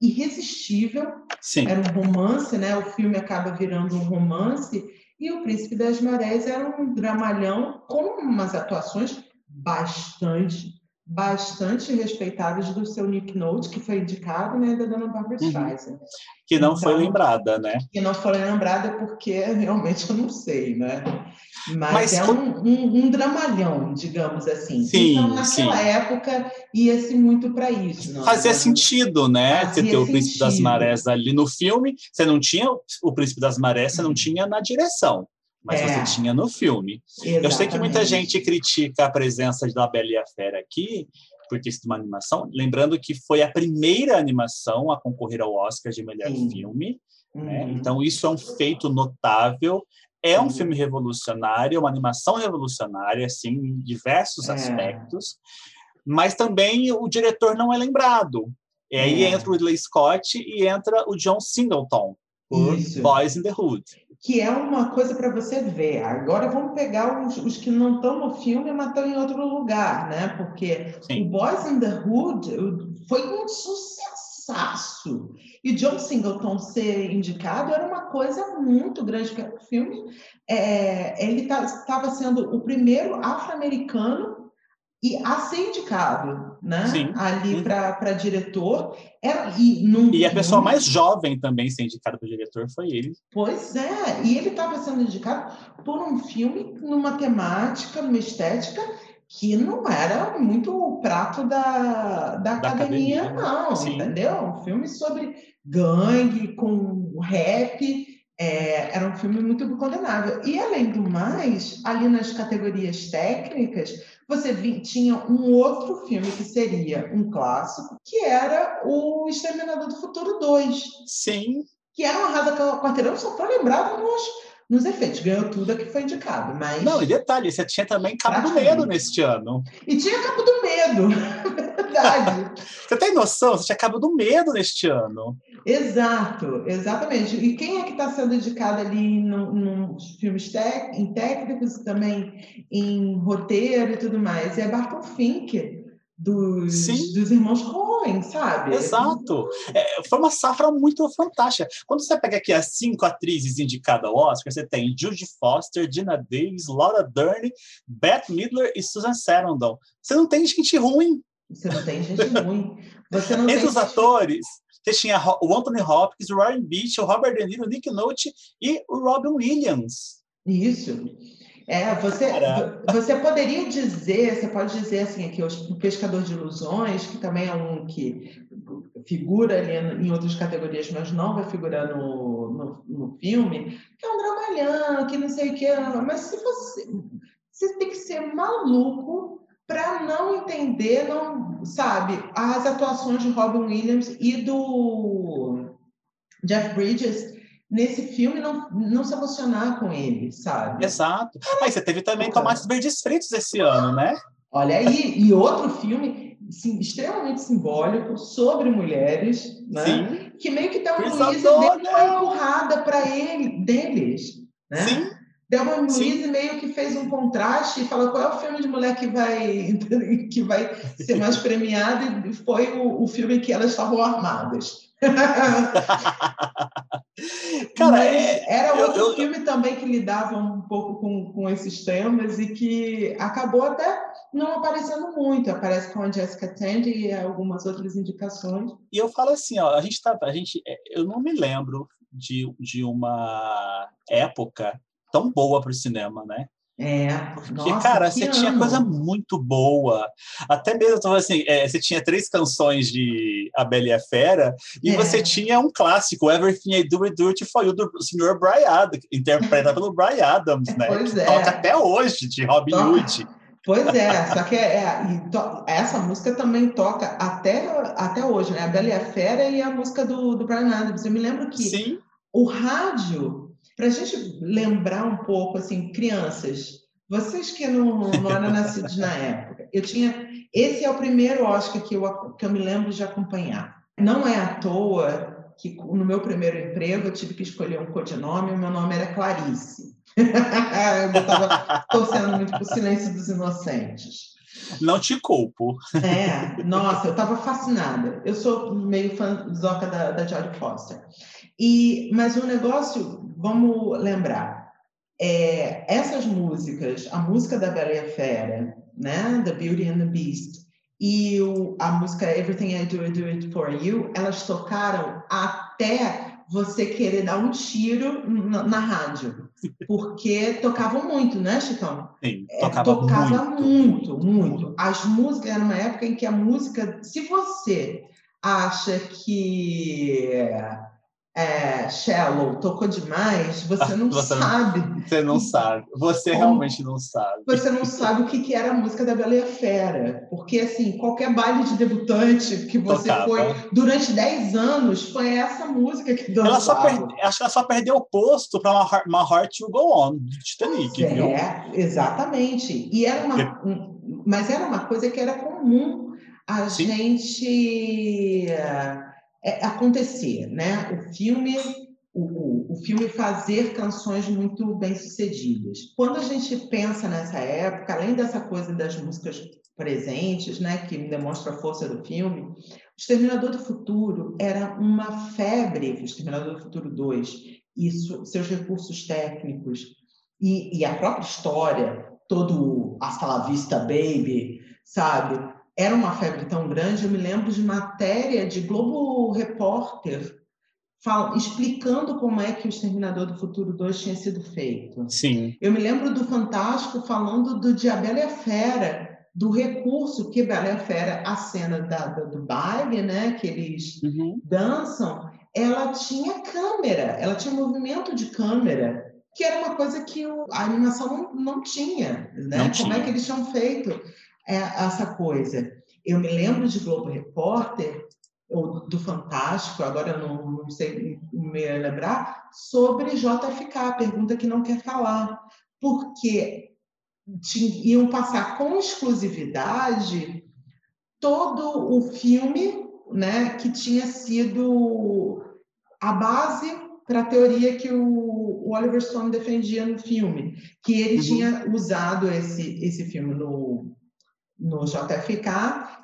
irresistível. Sim. Era um romance, né? O filme acaba virando um romance. E o Príncipe das Marés era um dramalhão com umas atuações bastante, bastante respeitadas do seu Nick Note, que foi indicado, né, da Dona Barbara Uhum. Streisand. Que não foi Então, lembrada, né? Que não foi lembrada porque realmente eu não sei, né? Mas, Mas é um, um, um dramalhão, digamos assim. Sim, então, naquela sim. época, ia-se muito para isso. não Fazia é? sentido, né? Você Fazia ter o Príncipe das. Marés ali no filme. Você não tinha o Príncipe das Marés, você não tinha na direção. Mas É. você tinha no filme. Eu sei que muita Exatamente. gente critica a presença da Bela e a Fera aqui, por ter sido uma animação. Lembrando que foi a primeira animação a concorrer ao Oscar de melhor Sim. filme. né? Uhum. Então, isso é um feito notável. É um filme revolucionário, uma animação revolucionária, assim, em diversos É. aspectos. Mas também o diretor não é lembrado. E aí É. entra o Ridley Scott e entra o John Singleton, por Isso. Boys in the Hood. que é uma coisa para você ver. Agora vamos pegar os, os que não estão no filme, mas estão em outro lugar, né? Porque Sim. o Boys in the Hood foi um sucessaço. E John Singleton ser indicado era uma coisa muito grande, porque o filme é, ele estava sendo o primeiro afro-americano e a ser indicado, né? Sim. Ali Uhum. para diretor. Era, e, num, E a pessoa num- mais jovem também ser indicada para diretor foi ele. Pois é, e ele estava sendo indicado por um filme numa temática, numa estética que não era muito o prato da, da, Da academia, academia, não, sim. entendeu? Um filme sobre gangue, com rap, é, era um filme muito condenável. E, além do mais, ali nas categorias técnicas, você vi- tinha um outro filme que seria um clássico, que era o Exterminador do Futuro 2 Sim, que era uma rasa quarteirão, só foi lembrado nos, nos efeitos. Ganhou tudo a que foi indicado. Mas... Não, e detalhe, você tinha também Cabo do. Medo neste ano. E tinha Cabo do Medo. Verdade. Você tem noção? Você tinha Cabo do Medo neste ano. Exato, exatamente. E quem é que está sendo indicado ali no- nos filmes tec, em técnicos também em roteiro e tudo mais? É Barton Fink, dos, dos irmãos Coen, sabe? Exato. É, foi uma safra muito fantástica. Quando você pega aqui as cinco atrizes indicadas ao Oscar, você tem Judy Foster, Dina Davis, Laura Dern, Beth Midler e Susan Sarandon. Você não tem gente ruim. Você não tem gente ruim. Você não Entre tem os atores, você tinha o Anthony Hopkins, o Ryan Beach, o Robert De Niro, o Nick Nolte e o Robin Williams. Isso. É, você, você poderia dizer, você pode dizer assim, aqui, o Pescador de Ilusões, que também é um que figura ali em outras categorias, mas não vai figurar no, no, no filme, que é um dramalhão, que não sei o que, mas se você, você tem que ser maluco para não entender, não, sabe, as atuações de Robin Williams e do Jeff Bridges nesse filme não, não se emocionar com ele, sabe? Exato. Aí você teve também Tomates Verdes Fritos esse ano, né? Olha aí, e outro filme sim, extremamente simbólico sobre mulheres, né? Sim. Que meio que dá uma Luísa deu uma empurrada para ele, deles, né? Sim. Delma Luiz meio que fez um contraste e falou qual é o filme de mulher que vai, que vai ser mais premiado e foi o, o filme que elas estavam armadas. Cara, é, era outro eu, filme eu... também que lidava um pouco com, com esses temas e que acabou até não aparecendo muito. Aparece com a Jessica Tandy e algumas outras indicações. E eu falo assim, ó, a gente tá, a gente, é, eu não me lembro de, de uma época tão boa para o cinema, né? É, porque, Nossa, cara, você ano. tinha coisa muito boa. Até mesmo, então, assim, é, você tinha três canções de A Bela e a Fera, e é. você tinha um clássico, Everything I Do, I Do It For You, do Sr. Brian Adams, interpretado pelo Brian Adams, né? Pois é. Toca até hoje, de Robin Toca. Hood. Pois é, só que é, é essa música também toca até, até hoje, né? A Bela e a Fera e a música do, do Brian Adams. Eu me lembro que Sim. o rádio para a gente lembrar um pouco, assim, crianças, vocês que não, não eram nascidos na época, eu tinha. Esse é o primeiro Oscar que eu, que eu me lembro de acompanhar. Não é à toa que no meu primeiro emprego eu tive que escolher um codinome, o meu nome era Clarice. eu estava torcendo muito para o silêncio dos inocentes. Não te culpo. É, nossa, eu estava fascinada. Eu sou meio fã da, da Jodie Foster. E, mas o negócio, vamos lembrar, é, essas músicas, a música da Bela e a Fera, né, The Beauty and the Beast, e o, a música Everything I Do, I Do It For You, elas tocaram até você querer dar um tiro na, na rádio. Porque tocavam muito, né, Chicão? Sim, tocava, é, tocava muito. muito, muito. As músicas, era uma época em que a música, se você acha que é, Shallow tocou demais, você não você sabe. Não, você não sabe. Você Como, realmente não sabe. Você não sabe o que, que era a música da Bela e a Fera. Porque, assim, qualquer baile de debutante que você Tocava. foi durante 10 anos, foi essa música que dançava. Ela só perde, acho que ela só perdeu o posto para uma, uma Heart to Go On, de Titanic, é, viu? exatamente. E era uma, um, mas era uma coisa que era comum a Sim. gente é, acontecer, né? O filme, o, o, o, filme fazer canções muito bem sucedidas. Quando a gente pensa nessa época, além dessa coisa das músicas presentes, né, que demonstra a força do filme, o Exterminador do Futuro era uma febre, o Exterminador do Futuro 2, e seus recursos técnicos e, e a própria história, todo Hasta la Vista Baby, sabe? Era uma febre tão grande, eu me lembro de matéria de Globo Repórter explicando como é que o Exterminador do Futuro 2 tinha sido feito. Sim. Eu me lembro do Fantástico falando do Diabela e a Fera, do recurso que Bela e a Fera, a cena da, da do baile, né, que eles uhum. dançam, ela tinha câmera, ela tinha movimento de câmera, que era uma coisa que a animação não, não tinha, né? Não como tinha. é que eles tinham feito? É essa coisa. Eu me lembro de Globo Repórter, ou do Fantástico, agora eu não, não sei me lembrar, sobre JFK, pergunta que não quer falar. Porque iam passar com exclusividade todo o filme né, que tinha sido a base para a teoria que o, o, Oliver Stone defendia no filme, que ele uhum. tinha usado esse, esse filme no, no JFK,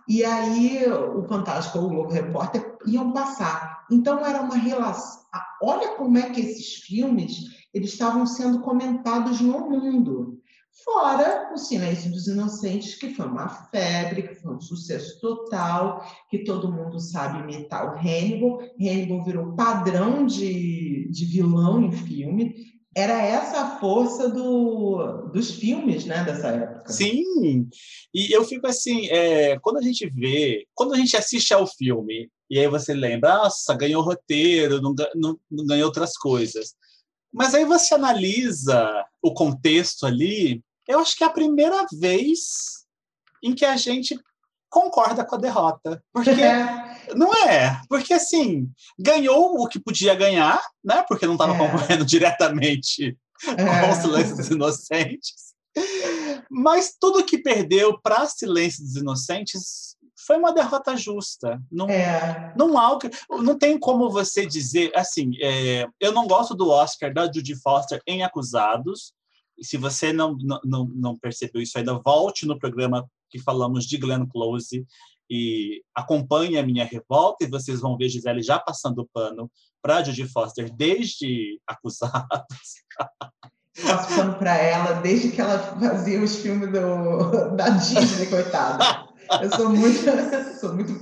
e aí o Fantástico ou o Globo Repórter iam passar. Então era uma relação. Olha como é que esses filmes eles estavam sendo comentados no mundo. Fora o Silêncio dos Inocentes, que foi uma febre, que foi um sucesso total, que todo mundo sabe imitar o Hannibal. Hannibal virou padrão de, de vilão em filme. Era essa a força do, dos filmes né, dessa época. Sim, e eu fico assim, é, quando a gente vê, quando a gente assiste ao filme, e aí você lembra, nossa, ganhou roteiro, não, não, não ganhou outras coisas. Mas aí você analisa o contexto ali, eu acho que é a primeira vez em que a gente concorda com a derrota. Porque é. Não é, porque assim, ganhou o que podia ganhar, né? Porque não estava é. concorrendo diretamente é. com o Silêncio dos Inocentes. Mas tudo que perdeu para Silêncio dos Inocentes foi uma derrota justa. Não, é. não, há, não tem como você dizer assim. É, eu não gosto do Oscar da Judy Foster em Acusados. E se você não, não, não percebeu isso ainda, volte no programa que falamos de Glenn Close e acompanhe a minha revolta e vocês vão ver Gisele já passando pano para Judy Foster desde Acusados. Passando para ela desde que ela fazia os filmes do, da Disney, coitada. Eu sou muito, sou muito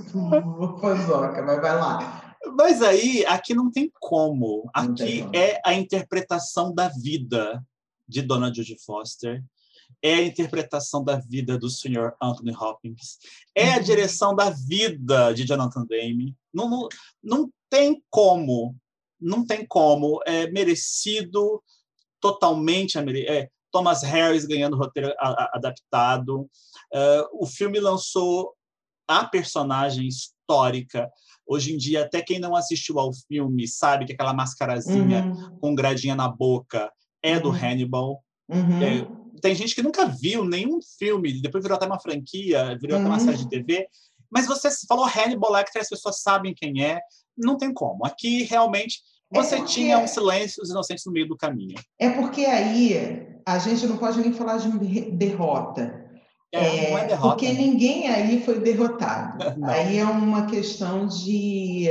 fãzoca, mas vai lá. Mas aí, aqui não tem como. Aqui tem é a interpretação da vida de Dona Judy Foster, é a interpretação da vida do Sr. Anthony Hopkins, é a uhum. direção da vida de Jonathan Demme. Não, não, não tem como, não tem como. É merecido totalmente. É, Thomas Harris ganhando roteiro adaptado. Uh, o filme lançou a personagem histórica. Hoje em dia, até quem não assistiu ao filme sabe que aquela mascarazinha uhum. com gradinha na boca é do uhum. Hannibal. Uhum. É, tem gente que nunca viu nenhum filme, depois virou até uma franquia, virou uhum. até uma uhum. série de TV. Mas você falou Hannibal Lecter, as pessoas sabem quem é. Não tem como. Aqui, realmente, você é porque... tinha um silêncio os inocentes no meio do caminho. É porque aí a gente não pode nem falar de derrota. É, é derrota, porque ninguém aí foi derrotado. aí é uma questão de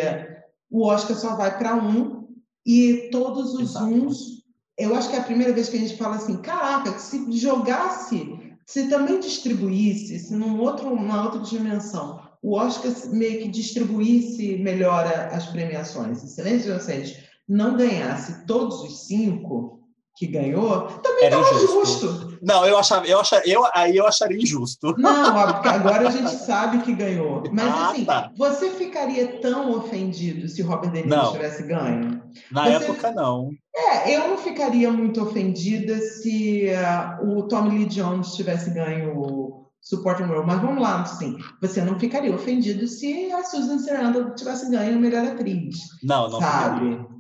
o Oscar só vai para um e todos os Exato. uns eu acho que é a primeira vez que a gente fala assim, caraca, se jogasse, se também distribuísse, se num outro, numa outra dimensão, o Oscar meio que distribuísse melhor as premiações, se Silêncio Inocente não ganhasse todos os cinco, que ganhou, também estava justo. justo. Não, eu achava, eu achava, eu, aí eu acharia injusto. Não, agora a gente sabe que ganhou. Mas ah, assim, tá. você ficaria tão ofendido se Robert De Niro tivesse ganho? Na você... época, não. É, eu não ficaria muito ofendida se uh, o Tommy Lee Jones tivesse ganho o Supporting Role, mas vamos lá, assim, você não ficaria ofendido se a Susan Sarandon tivesse ganho a melhor atriz. Não, não sabe? Ficaria.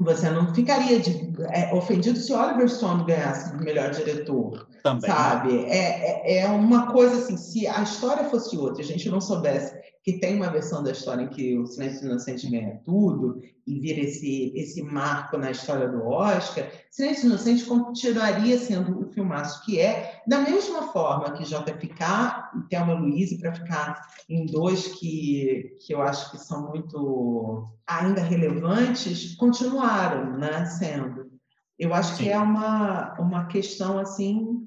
Você não ficaria de, é, ofendido se Oliver Stone ganhasse o melhor diretor. Também. Sabe? É, é, é, uma coisa assim, se a história fosse outra, a gente não soubesse que tem uma versão da história em que o Silêncio Inocente ganha tudo e vira esse, esse marco na história do Oscar, Silêncio Inocente continuaria sendo o filmaço que é, da mesma forma que JFK e Thelma Louise, para ficar em dois que, que eu acho que são muito ainda relevantes, continuaram né, sendo. Eu acho Sim. que é uma, uma questão assim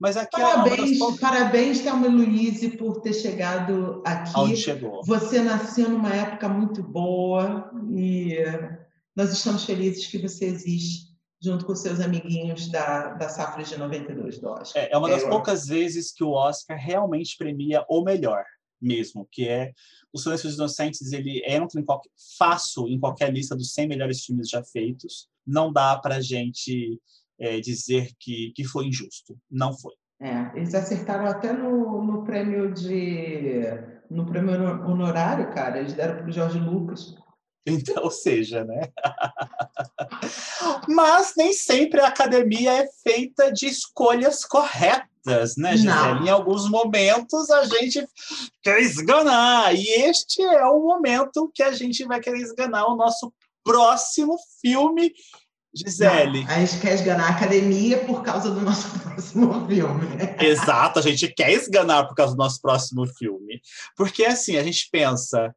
mas aqui parabéns, é parabéns, Thelma Luiz, por ter chegado aqui. Onde chegou. Você nasceu numa época muito boa e nós estamos felizes que você existe junto com seus amiguinhos da, da safra de 92 do Oscar. É, é uma das é, poucas vezes que o Oscar realmente premia o melhor mesmo, que é o Silêncio dos Inocentes, ele entra em qualquer, fácil em qualquer lista dos 100 melhores filmes já feitos. Não dá para gente é, dizer que, que foi injusto. Não foi. É, eles acertaram até no, no prêmio de no prêmio honorário, cara. Eles deram para o Jorge Lucas. Então, ou seja, né? Mas nem sempre a academia é feita de escolhas corretas, né, Gisele? Em alguns momentos a gente quer esganar. E este é o momento que a gente vai querer esganar o nosso próximo filme Gisele. Não, a gente quer esganar a academia por causa do nosso próximo filme. Exato, a gente quer esganar por causa do nosso próximo filme. Porque assim, a gente pensa,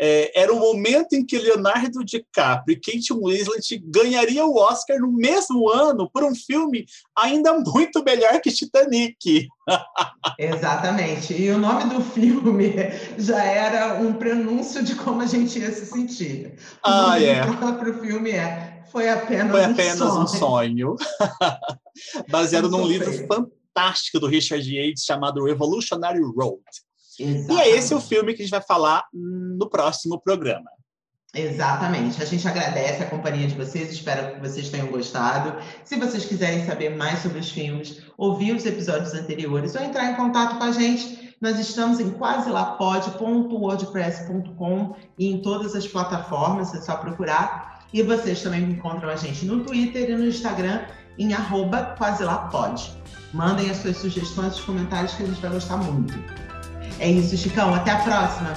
é, era o momento em que Leonardo DiCaprio e Kate Winslet ganharia o Oscar no mesmo ano por um filme ainda muito melhor que Titanic. Exatamente. E o nome do filme já era um prenúncio de como a gente ia se sentir. O ah, nome é. do próprio filme é Foi apenas, Foi apenas um sonho. Um sonho. Baseado Um num livro fantástico do Richard Yates chamado Revolutionary Road. E Exatamente. é esse o filme que a gente vai falar no próximo programa. Exatamente. A gente agradece a companhia de vocês, espero que vocês tenham gostado. Se vocês quiserem saber mais sobre os filmes, ouvir os episódios anteriores ou entrar em contato com a gente, nós estamos em quaselapod.wordpress.com e em todas as plataformas, é só procurar. E vocês também encontram a gente no Twitter e no Instagram em arroba. Mandem as suas sugestões e comentários que a gente vai gostar muito. É isso, Chicão. Até a próxima!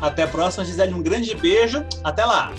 Até a próxima, Gisele. Um grande beijo. Até lá!